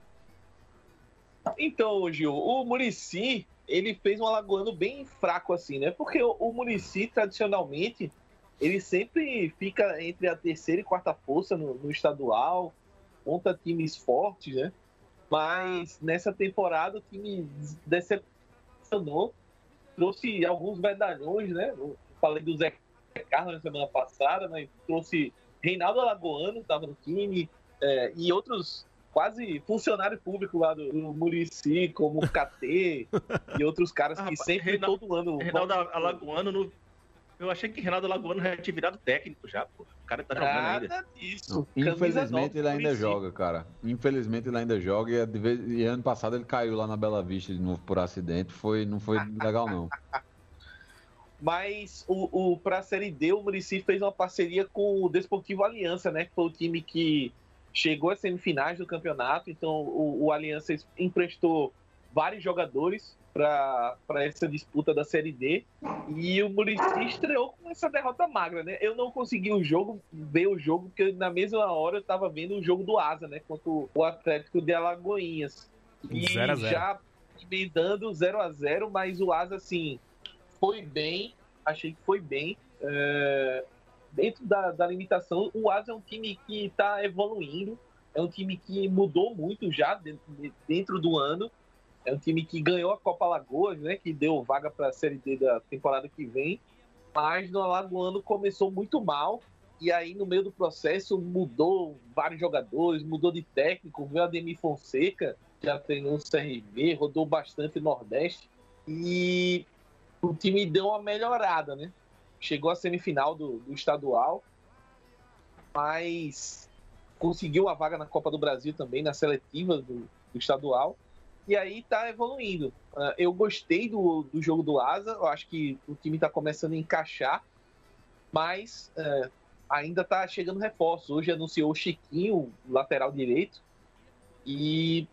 Então, Gil, o Murici, ele fez um alagoano bem fraco assim, né? Porque o, o Murici, tradicionalmente, ele sempre fica entre a terceira e quarta força no, no estadual, contra times fortes, né? Mas nessa temporada o time decepcionou, trouxe alguns medalhões, né? Eu falei do Zé Carlos na semana passada, mas trouxe Reinaldo Alagoano, estava no time, é, e outros quase funcionário público lá do, do Murici, como o KT e outros caras que Rapaz, sempre Reinaldo- todo ano. Reinaldo Alagoano no. Eu achei que Reinaldo Alagoano já tinha virado técnico já, pô. O cara tá jogando ainda. Nada disso. Não, Camisa Infelizmente ele ainda Muricy. joga, cara. Infelizmente ele ainda joga e, de vez- e ano passado ele caiu lá na Bela Vista de novo por acidente. Foi, não foi legal, não. Mas o, o, pra Série D, o Murici fez uma parceria com o Desportivo Aliança, né? Que foi o time que chegou às semifinais do campeonato. Então o, o Aliança emprestou vários jogadores para essa disputa da Série D. E o Murici estreou com essa derrota magra, né? Eu não consegui o jogo, ver o jogo, porque na mesma hora eu tava vendo o jogo do Asa, né? Contra o Atlético de Alagoinhas. E 0 a 0. já emendando 0 a 0 mas o Asa, assim, foi bem, achei que foi bem. É, Dentro da, da limitação, o Asa é um time que está evoluindo, é um time que mudou muito já dentro do ano. É um time que ganhou a Copa Alagoas, né? Que deu vaga para a Série D da temporada que vem. Mas no Alagoano começou muito mal. E aí, no meio do processo, mudou vários jogadores, mudou de técnico. Veio Ademir Fonseca, já treinou no CRB, rodou bastante no Nordeste. E o time deu uma melhorada, né? Chegou à semifinal do, do estadual, mas conseguiu a vaga na Copa do Brasil também, na seletiva do, do estadual. E aí tá evoluindo. Ah, eu gostei do, do jogo do Asa, eu acho que o time tá começando a encaixar, mas eh, ainda tá chegando reforço. Hoje anunciou o Chiquinho, lateral direito, e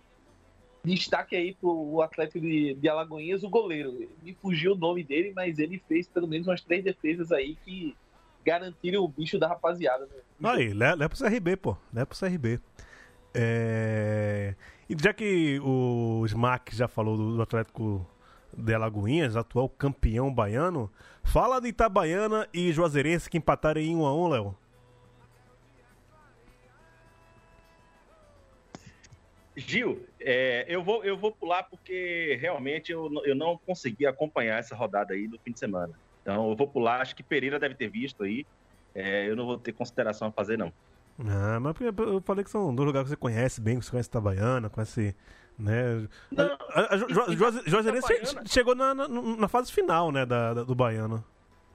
destaque aí pro Atlético de, de Alagoinhas, o goleiro. Me fugiu o nome dele, mas ele fez pelo menos umas três defesas aí que garantiram o bicho da rapaziada. Né? Aí, leva pro CRB, pô. Leva pro CRB. É... E já que o Smack já falou do, Atlético de Alagoinhas, atual campeão baiano, fala de Itabaiana e Juazeirense que empataram em 1 a 1 Léo. Gil, é, eu, vou, eu vou pular porque realmente eu, eu não consegui acompanhar essa rodada aí do fim de semana. Então eu vou pular, acho que Pereira deve ter visto aí. É, eu não vou ter consideração a fazer, não. Ah, mas porque eu falei que são dois lugares que você conhece bem, que você conhece Itabaiana, conhece. Né? Não, a, a, Ju- Ju- e- Juaze- Juazeirense Itabaiana- chegou na, na, na fase final, né, da, da- do baiano.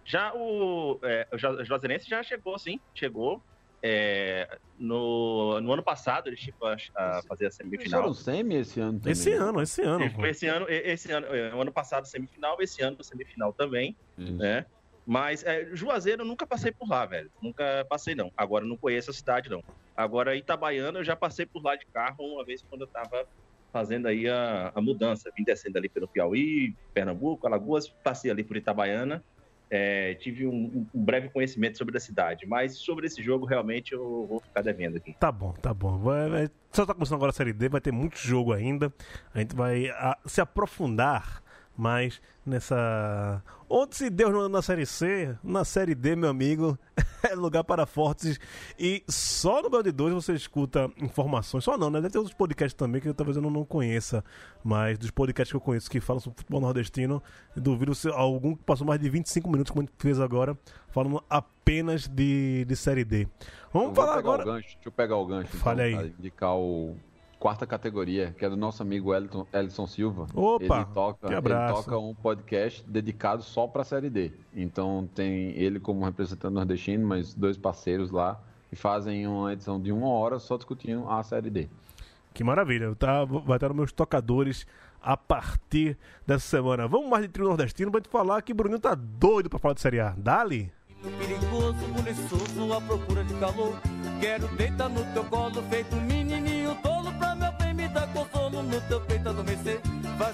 Já o, é, o Juazeirense já chegou, sim, chegou. É, no, no ano passado ele chegou a, a fazer a Eles semifinal. foram semi esse ano também. Esse né? ano, esse ano. Foi esse ano, esse ano, é, o ano passado semifinal, esse ano semifinal também. Isso. né? Mas é, Juazeiro eu nunca passei por lá, velho. Nunca passei, não. Agora não conheço a cidade, não. Agora, Itabaiana, eu já passei por lá de carro uma vez quando eu tava fazendo aí a, a mudança. Vim descendo ali pelo Piauí, Pernambuco, Alagoas, passei ali por Itabaiana. É, tive um, um breve conhecimento sobre a cidade, mas sobre esse jogo realmente eu vou ficar devendo aqui. Tá bom, tá bom. Vai, vai- Só tá começando agora a Série D, vai ter muito jogo ainda. A gente vai ah, se aprofundar Mas nessa. Onde se deu na- na Série C, na Série D, meu amigo, é lugar para fortes. E só no Bel de 2 você escuta informações. Só não, né? Deve ter outros podcasts também que talvez eu não, não conheça. Mas dos podcasts que eu conheço que falam sobre futebol nordestino, duvido se algum que passou mais de 25 minutos, como a gente fez agora, falando apenas de, de Série D. Vamos falar agora. Gancho, deixa eu pegar o gancho. Fale aí. pra indicar o quarta categoria, que é do nosso amigo Elton, Elton Silva. Opa, ele toca, que ele abraço. toca um podcast dedicado só pra Série D. Então tem ele como representante nordestino, mas dois parceiros lá, e fazem uma edição de uma hora só discutindo a Série D. Que maravilha. Tá, vai estar nos meus tocadores a partir dessa semana. Vamos mais de trio nordestino pra gente falar que Bruninho tá doido pra falar de Série A. Dali? Perigoso, buliçoso, à procura de calor. Quero deitar no teu colo, feito um menininho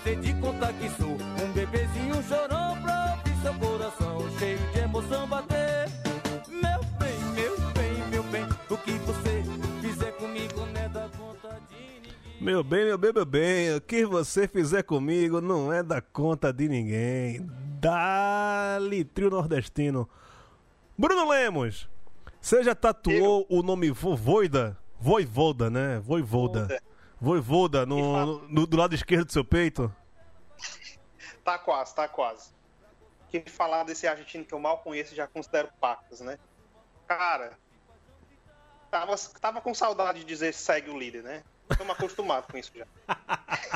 Fazer de conta que sou um bebezinho chorão. Pra ouvir seu coração cheio de emoção bater. Meu bem, meu bem, meu bem. O que você fizer comigo não é da conta de ninguém. Meu bem, meu bem, meu bem. O que você fizer comigo não é da conta de ninguém. Dali, trio nordestino. Bruno Lemos, você já tatuou o nome Voivoda? Voivoda, né? Voivoda. Voivoda no, no- do lado esquerdo do seu peito? Tá quase, tá quase. Que falar desse argentino que eu mal conheço já considero pacas, né? Cara, tava, tava com saudade de dizer segue o líder, né? Estamos acostumados com isso já.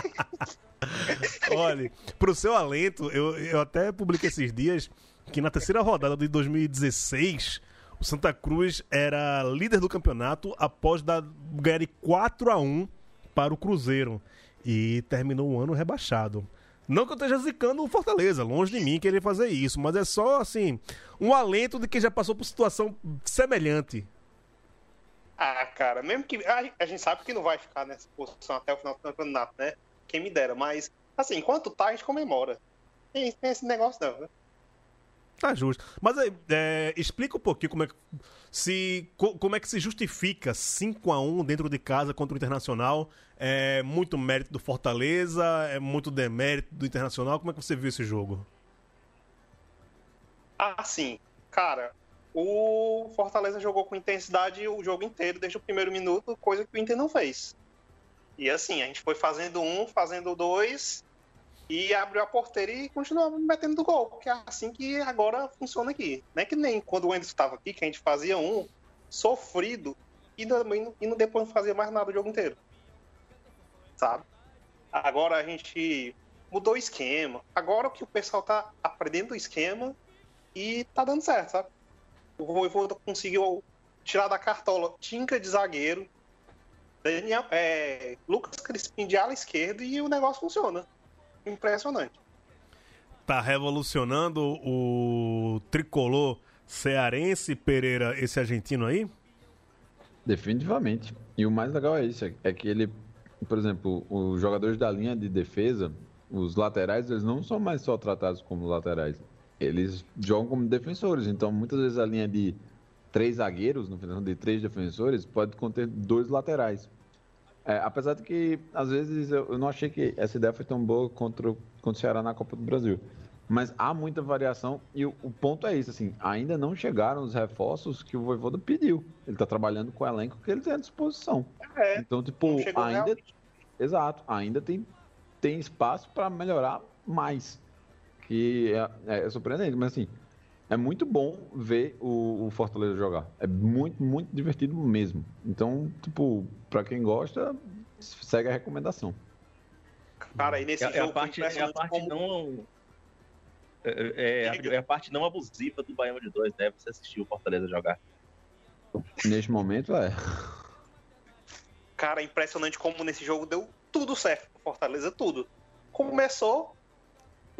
Olha, pro seu alento, eu, eu até publiquei esses dias que na terceira rodada de 2016, o Santa Cruz era líder do campeonato após dar, ganhar de 4 a 1 para o Cruzeiro e terminou o ano rebaixado. Não que eu esteja zicando o Fortaleza, longe de mim querer fazer isso, mas é só assim, um alento de quem já passou por situação semelhante. Ah, cara, mesmo que. A, gente sabe que não vai ficar nessa posição até o final do campeonato, né? Quem me dera, mas, assim, enquanto tá, a gente comemora. Tem, tem esse negócio não, né? Tá justo. Mas aí, é, explica um pouquinho como é que se co- como é que se justifica 5 a 1 dentro de casa contra o Internacional. É muito mérito do Fortaleza, é muito demérito do Internacional. Como é que você viu esse jogo? Assim, cara, o Fortaleza jogou com intensidade o jogo inteiro, desde o primeiro minuto, coisa que o Inter não fez. E assim, a gente foi fazendo um, fazendo dois, e abriu a porteira e continuava metendo do gol, que é assim que agora funciona aqui. Não é que nem quando o Anderson estava aqui, que a gente fazia um sofrido e não, e depois não fazia mais nada o jogo inteiro. Sabe? Agora a gente mudou o esquema. Agora que o pessoal tá aprendendo o esquema e tá dando certo, sabe? O Voivoda conseguiu tirar da cartola Tinca de zagueiro, Daniel, é, Lucas Crispim de ala esquerda e o negócio funciona. Impressionante. Tá revolucionando o tricolor cearense Pereira, esse argentino aí? Definitivamente. E o mais legal é isso, é- é que ele, por exemplo, os jogadores da linha de defesa, os laterais, eles não são mais só tratados como laterais. Eles jogam como defensores. Então, muitas vezes a linha de três zagueiros, no final de três defensores, pode conter dois laterais. É, apesar de que, às vezes, eu, eu não achei que essa ideia foi tão boa contra, o- contra o Ceará na Copa do Brasil. Mas há muita variação e o, o ponto é isso, assim, ainda não chegaram os reforços que o Voivoda pediu. Ele está trabalhando com o elenco que ele tem à disposição. É, Então, tipo, ainda, realmente. exato, ainda tem, tem espaço para melhorar mais. Que é, é surpreendente, mas assim, é muito bom ver o, o Fortaleza jogar. É muito, muito divertido mesmo. Então, tipo, para quem gosta, segue a recomendação. Cara, e nesse É, é jogo a parte, é a parte como- não. É, é- é a parte não abusiva do Baião de dois, né? Você assistiu o Fortaleza jogar. Neste momento, é. Cara, é impressionante como nesse jogo deu tudo certo Fortaleza, tudo. Começou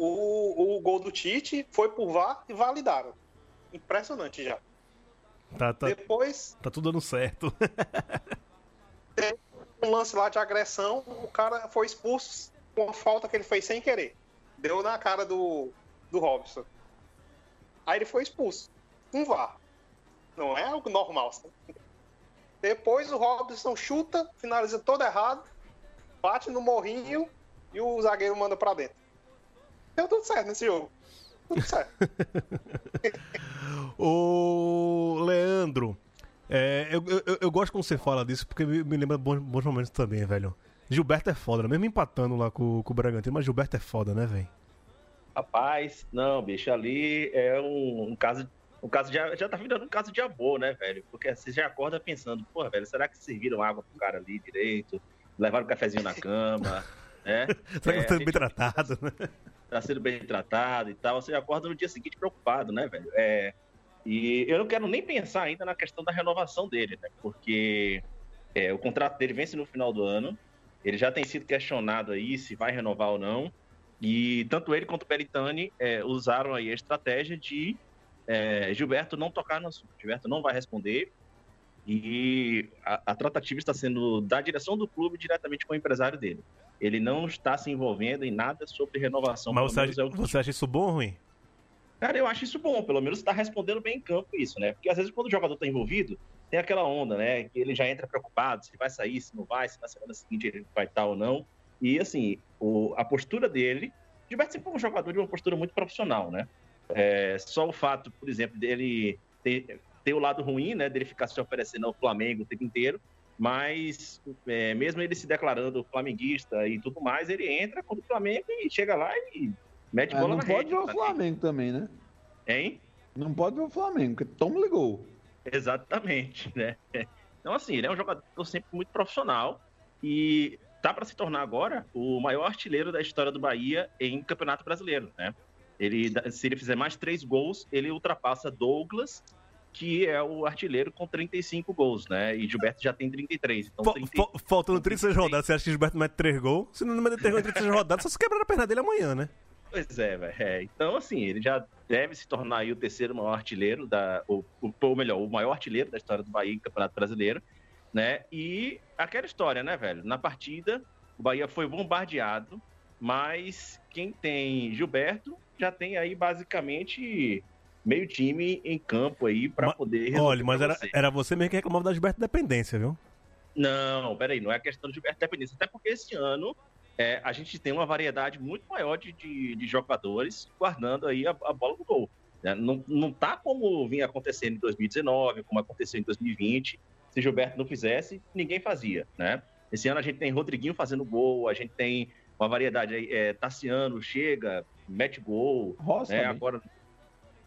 o, o gol do Tite, foi por VAR e validaram. Impressionante já. Tá, tá, Depois, tá tudo dando certo. um lance lá de agressão, o cara foi expulso com uma falta que ele fez sem querer. Deu na cara do, do Robson. Aí ele foi expulso. Um VAR. Não é algo normal. sabe? Depois o Robson chuta, finaliza todo errado, bate no morrinho e o zagueiro manda pra dentro. Deu tudo certo nesse jogo. Tudo certo. Ô, Leandro, é, eu, eu, eu gosto quando você fala disso, porque me, me lembra bons, bons momentos também, velho. Gilberto é foda, né? mesmo empatando lá com, com o Bragantino, mas Gilberto é foda, né, velho? Rapaz, não, bicho, ali é um, um caso. Um caso de, já tá virando um caso de amor, né, velho? Porque você já acorda pensando, porra, velho, será que serviram água pro cara ali direito? Levaram um cafezinho na cama, né? Será que É, tá a bem gente- tratado, né? Tá sendo bem tratado e tal, você acorda no dia seguinte preocupado, né, velho? É, e eu não quero nem pensar ainda na questão da renovação dele, né? Porque é, o contrato dele vence no final do ano, ele já tem sido questionado aí se vai renovar ou não, e tanto ele quanto o Peritani é, usaram aí a estratégia de é, Gilberto não tocar no assunto, Gilberto não vai responder, e a, a tratativa está sendo da direção do clube diretamente com o empresário dele. Ele não está se envolvendo em nada sobre renovação. Mas você menos acha, é o você acha isso bom ou ruim? Cara, eu acho isso bom, pelo menos está respondendo bem em campo isso, né? Porque às vezes quando o jogador está envolvido, tem aquela onda, né? Que ele já entra preocupado se vai sair, se não vai, se na semana seguinte ele vai estar ou não. E assim, o- a postura dele, Gilberto sempre foi um jogador de uma postura muito profissional, né? É, só o fato, por exemplo, dele ter, ter o lado ruim, né? Dele ficar se oferecendo ao Flamengo o tempo inteiro, mas é, mesmo ele se declarando flamenguista e tudo mais, ele entra contra o Flamengo e chega lá e mete É, bola não na pode rede. ver o sabe? Flamengo também, né? Hein? Não pode ver o Flamengo, porque toma ligou. Exatamente, né? Então, assim, ele é um jogador sempre muito profissional e tá para se tornar agora o maior artilheiro da história do Bahia em Campeonato Brasileiro, né? Ele, se ele fizer mais três gols, ele ultrapassa Douglas, que é o artilheiro com 35 gols, né? E Gilberto já tem 33. Então, Fa- 30 fa- faltando 36 rodadas, você acha que Gilberto mete 3 gols? Se não mete 3 gols em 36 rodadas, só se quebrar a perna dele amanhã, né? Pois é, velho. É, Então, assim, ele já deve se tornar aí o terceiro maior artilheiro da. Ou, ou melhor, o maior artilheiro da história do Bahia em Campeonato Brasileiro, né? E aquela história, né, velho? Na partida, o Bahia foi bombardeado, mas quem tem Gilberto já tem aí basicamente meio time em campo aí pra Ma- poder Olha, mas era, você. era você mesmo que reclamava da Gilberto Dependência, viu? Não, peraí, não é questão de Gilberto Dependência, até porque esse ano é, a gente tem uma variedade muito maior de, de, de jogadores guardando aí a, a bola no gol. né? Não, não tá como vinha acontecendo em 2019, como aconteceu em 2020. Se Gilberto não fizesse, ninguém fazia, né? Esse ano a gente tem Rodriguinho fazendo gol, a gente tem uma variedade aí, é, Tassiano chega, mete gol, Roça, né? também. Agora,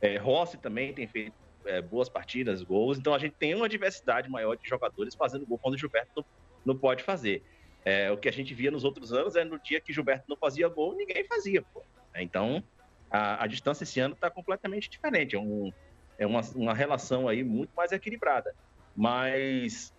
é, Rossi também tem feito é, boas partidas, gols. Então a gente tem uma diversidade maior de jogadores fazendo gol quando o Gilberto não, pode fazer. É, o que a gente via nos outros anos é no dia que Gilberto não fazia gol, ninguém fazia. Pô. Então a, a distância esse ano está completamente diferente. É, um, é uma, uma relação aí muito mais equilibrada. Mas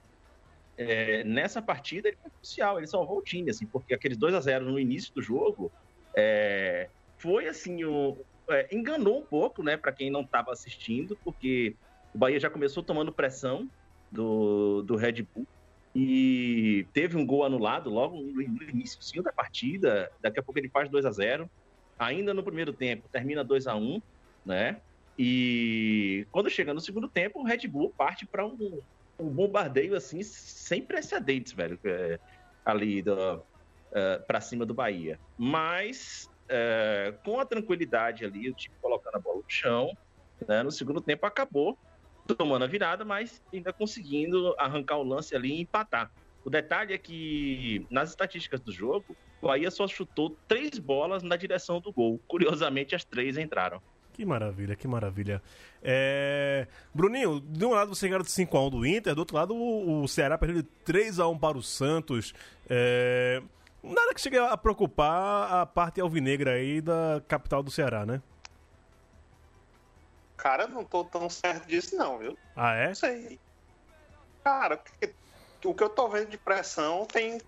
é, nessa partida ele foi crucial, ele salvou o time, assim, porque aqueles 2 a 0 no início do jogo é, foi assim, o, é, enganou um pouco, né, para quem não estava assistindo, porque o Bahia já começou tomando pressão do, do Red Bull e teve um gol anulado logo no início da partida. Daqui a pouco ele faz 2 a 0 Ainda no primeiro tempo, termina 2 a 1 né? E quando chega no segundo tempo, o Red Bull parte para um, um bombardeio assim, sem precedentes, velho, é, ali do, para cima do Bahia. Mas é, com a tranquilidade ali, o time colocando a bola no chão, né, no segundo tempo acabou tomando a virada, mas ainda conseguindo arrancar o lance ali e empatar. O detalhe é que nas estatísticas do jogo, o Bahia só chutou três bolas na direção do gol. Curiosamente, as três entraram. Que maravilha, que maravilha. É... Bruninho, de um lado você ganhou de 5x1 do Inter, do outro lado o, Ceará perdeu de 3x1 para o Santos. É... Nada que chegue a preocupar a parte alvinegra aí da capital do Ceará, né? Cara, eu não tô tão certo disso, não, viu? Ah, é? Não sei. Cara, o que- eu tô vendo de pressão tem.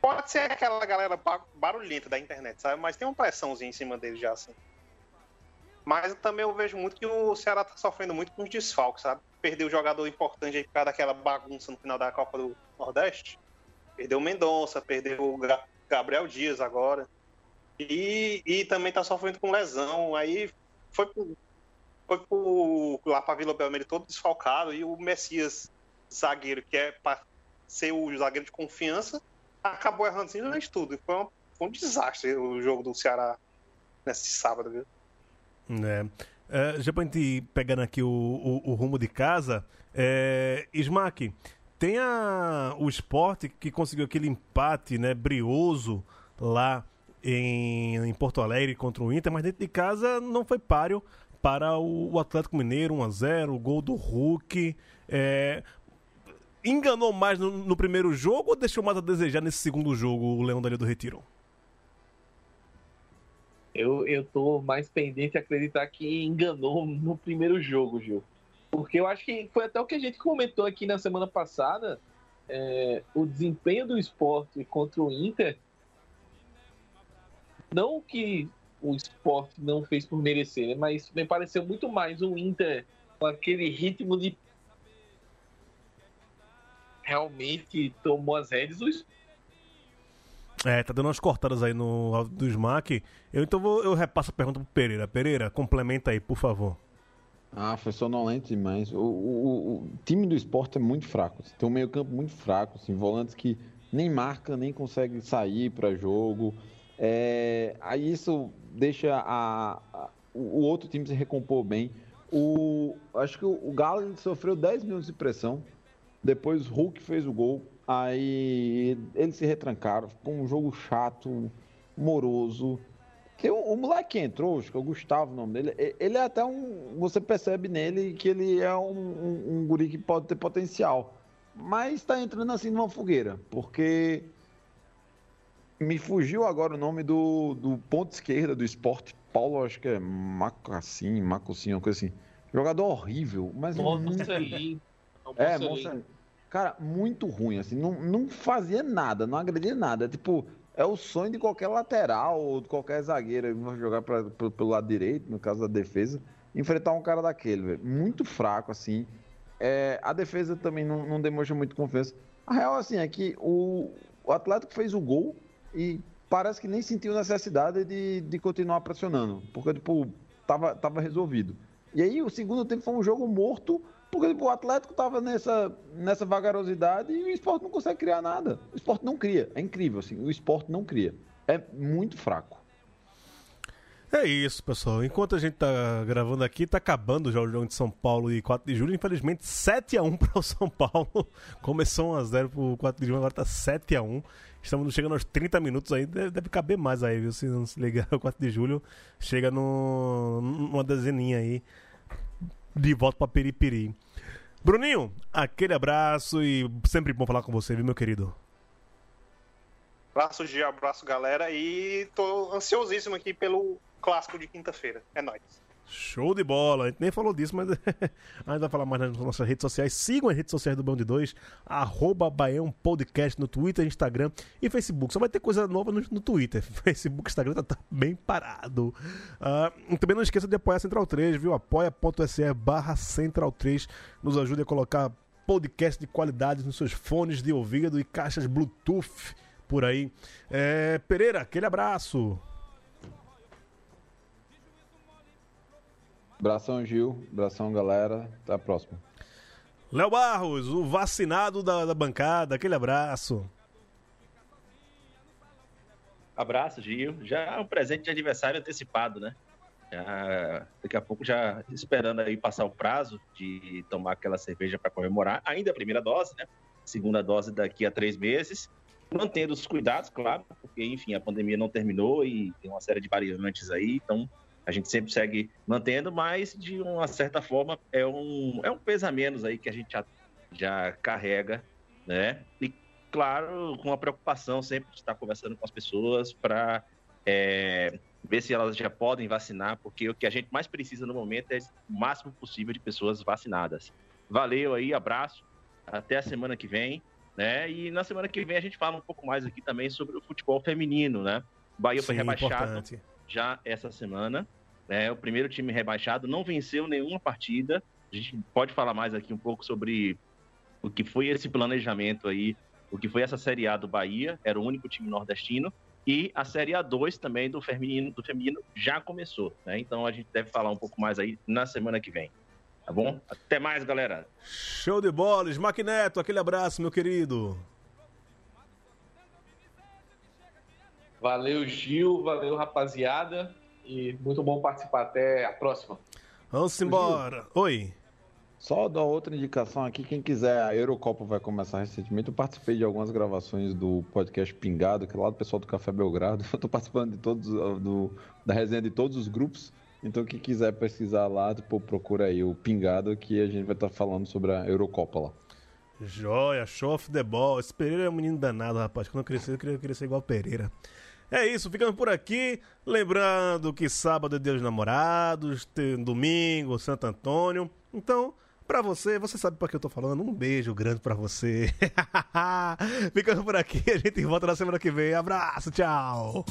Pode ser aquela galera ba- barulhenta da internet, sabe? Mas tem uma pressãozinha em cima dele já, assim. Mas também eu vejo muito que o Ceará tá sofrendo muito com os desfalques, sabe? Perdeu um jogador importante aí por causa daquela bagunça no final da Copa do Nordeste. Perdeu o Mendonça, perdeu o Ga- Gabriel Dias agora. E, e também tá sofrendo com lesão. Aí foi pro, foi pro, lá pra Vila Belmiro todo desfalcado. E o Messias, zagueiro, que é pra ser o zagueiro de confiança, acabou errando simplesmente tudo. Foi, um- foi um desastre o jogo do Ceará nesse sábado, viu? É. É, já pra gente pegando aqui o, o, o rumo de casa, é, Smack, tem a, o esporte que conseguiu aquele empate né, brioso lá em, em Porto Alegre contra o Inter, mas dentro de casa não foi páreo para o, Atlético Mineiro, 1x0, o gol do Hulk. É, enganou mais no, no, primeiro jogo ou deixou mais a desejar nesse segundo jogo o Leão da do Retiro? Eu, eu tô mais pendente a acreditar que enganou no primeiro jogo, Gil. Porque eu acho que foi até o que a gente comentou aqui na semana passada. É, o desempenho do esporte contra o Inter. Não que o esporte não fez por merecer, né? mas me pareceu muito mais um Inter com aquele ritmo de. Realmente tomou as redes. O é, tá dando umas cortadas aí no áudio do Smack. Eu então vou, eu repasso a pergunta pro Pereira. Pereira, complementa aí, por favor. Ah, foi sonolento demais. O, o, o time do esporte é muito fraco. Tem um meio-campo muito fraco, assim, volantes que nem marca, nem consegue sair para jogo. É, aí isso deixa a, a, o outro time se recompor bem. O, acho que o, o Galo sofreu 10 minutos de pressão. Depois o Hulk fez o gol. Aí eles se retrancaram, ficou um jogo chato, moroso. Que o, o moleque que entrou, acho que é o Gustavo o nome dele, ele é até um. Você percebe nele que ele é um, um, um guri que pode ter potencial. Mas está entrando assim numa fogueira, porque me fugiu agora o nome do, do ponto esquerda do esporte. Paulo, acho que é Macassim, Macossim, uma coisa assim. Jogador horrível, mas. Mocelin. É, Mocelin. Cara, muito ruim, assim, não, não fazia nada, não agredia nada. Tipo, é o sonho de qualquer lateral ou de qualquer zagueiro jogar pra, pelo lado direito, no caso da defesa, enfrentar um cara daquele, velho. Muito fraco, assim. É, a defesa também não, não, demonstra muito confiança. A real, assim, é que o, o Atlético fez o gol e parece que nem sentiu necessidade de, de continuar pressionando, porque, tipo, tava, tava resolvido. E aí, o segundo tempo foi um jogo morto porque tipo, o Atlético estava nessa, nessa vagarosidade e o esporte não consegue criar nada. O esporte não cria. É incrível, assim. O esporte não cria. É muito fraco. É isso, pessoal. Enquanto a gente tá gravando aqui, tá acabando já o jogo de São Paulo e 4 de julho. Infelizmente, 7x1 para o São Paulo. Começou 1x0 pro 4 de julho, agora tá 7x1. Estamos chegando aos 30 minutos aí. Deve caber mais aí, viu? Se não se ligar, o 4 de julho chega no, numa dezeninha aí. De volta pra Peripiri. Bruninho, aquele abraço e sempre bom falar com você, viu, meu querido? Abraço, Gia, abraço, galera. E tô ansiosíssimo aqui pelo clássico de quinta-feira. É nóis. Show de bola. A gente nem falou disso, mas a gente vai falar mais nas nossas redes sociais. Sigam as redes sociais do Bão de 2, arroba Baião Podcast no Twitter, Instagram e Facebook. Só vai ter coisa nova no, no Twitter. Facebook, Instagram tá, tá bem parado. Uh, também não esqueça de apoiar a Central 3, viu? apoia.se barra Central 3. Nos ajude a colocar podcast de qualidade nos seus fones de ouvido e caixas Bluetooth por aí. É, Pereira, aquele abraço. Abração, Gil. Abração, galera. Até a próxima. Léo Barros, o vacinado da, da bancada. Aquele abraço. Abraço, Gil. Já é um presente de aniversário antecipado, né? Já, daqui a pouco já esperando aí passar o prazo de tomar aquela cerveja para comemorar. Ainda a primeira dose, né? Segunda dose daqui a três meses. Mantendo os cuidados, claro, porque, enfim, a pandemia não terminou e tem uma série de variantes aí, então a gente sempre segue mantendo, mas de uma certa forma é um, é um peso a menos aí que a gente já, já carrega, né? E claro, com a preocupação sempre de estar conversando com as pessoas para é, ver se elas já podem vacinar, porque o que a gente mais precisa no momento é o máximo possível de pessoas vacinadas. Valeu aí, abraço, até a semana que vem, né? E na semana que vem a gente fala um pouco mais aqui também sobre o futebol feminino, né? O Bahia Sim, foi rebaixado. Importante já essa semana. Né? O primeiro time rebaixado não venceu nenhuma partida. A gente pode falar mais aqui um pouco sobre o que foi esse planejamento aí, o que foi essa Série A do Bahia, era o único time nordestino. E a Série A2 também do feminino, do feminino já começou, né? Então a gente deve falar um pouco mais aí na semana que vem. Tá bom? Até mais, galera. Show de bola, Smack Neto, aquele abraço, meu querido. Valeu, Gil. Valeu, rapaziada. E muito bom participar. Até a próxima. Vamos embora. Oi. Só dar outra indicação aqui, quem quiser, a Eurocopa vai começar recentemente. Eu participei de algumas gravações do podcast Pingado, que é lá do pessoal do Café Belgrado. Eu tô participando de todos, do, da resenha de todos os grupos. Então, quem quiser pesquisar lá, tipo, procura aí o Pingado, que a gente vai estar falando sobre a Eurocopa lá. Joia, show of the ball. Esse Pereira é um menino danado, rapaz. Quando eu crescer, eu queria, eu queria ser igual o Pereira. É isso, ficando por aqui. Lembrando que sábado é dos Namorados, domingo, Santo Antônio. Então, pra você, você sabe pra que eu tô falando. Um beijo grande pra você. ficando por aqui, a gente volta na semana que vem. Abraço, tchau.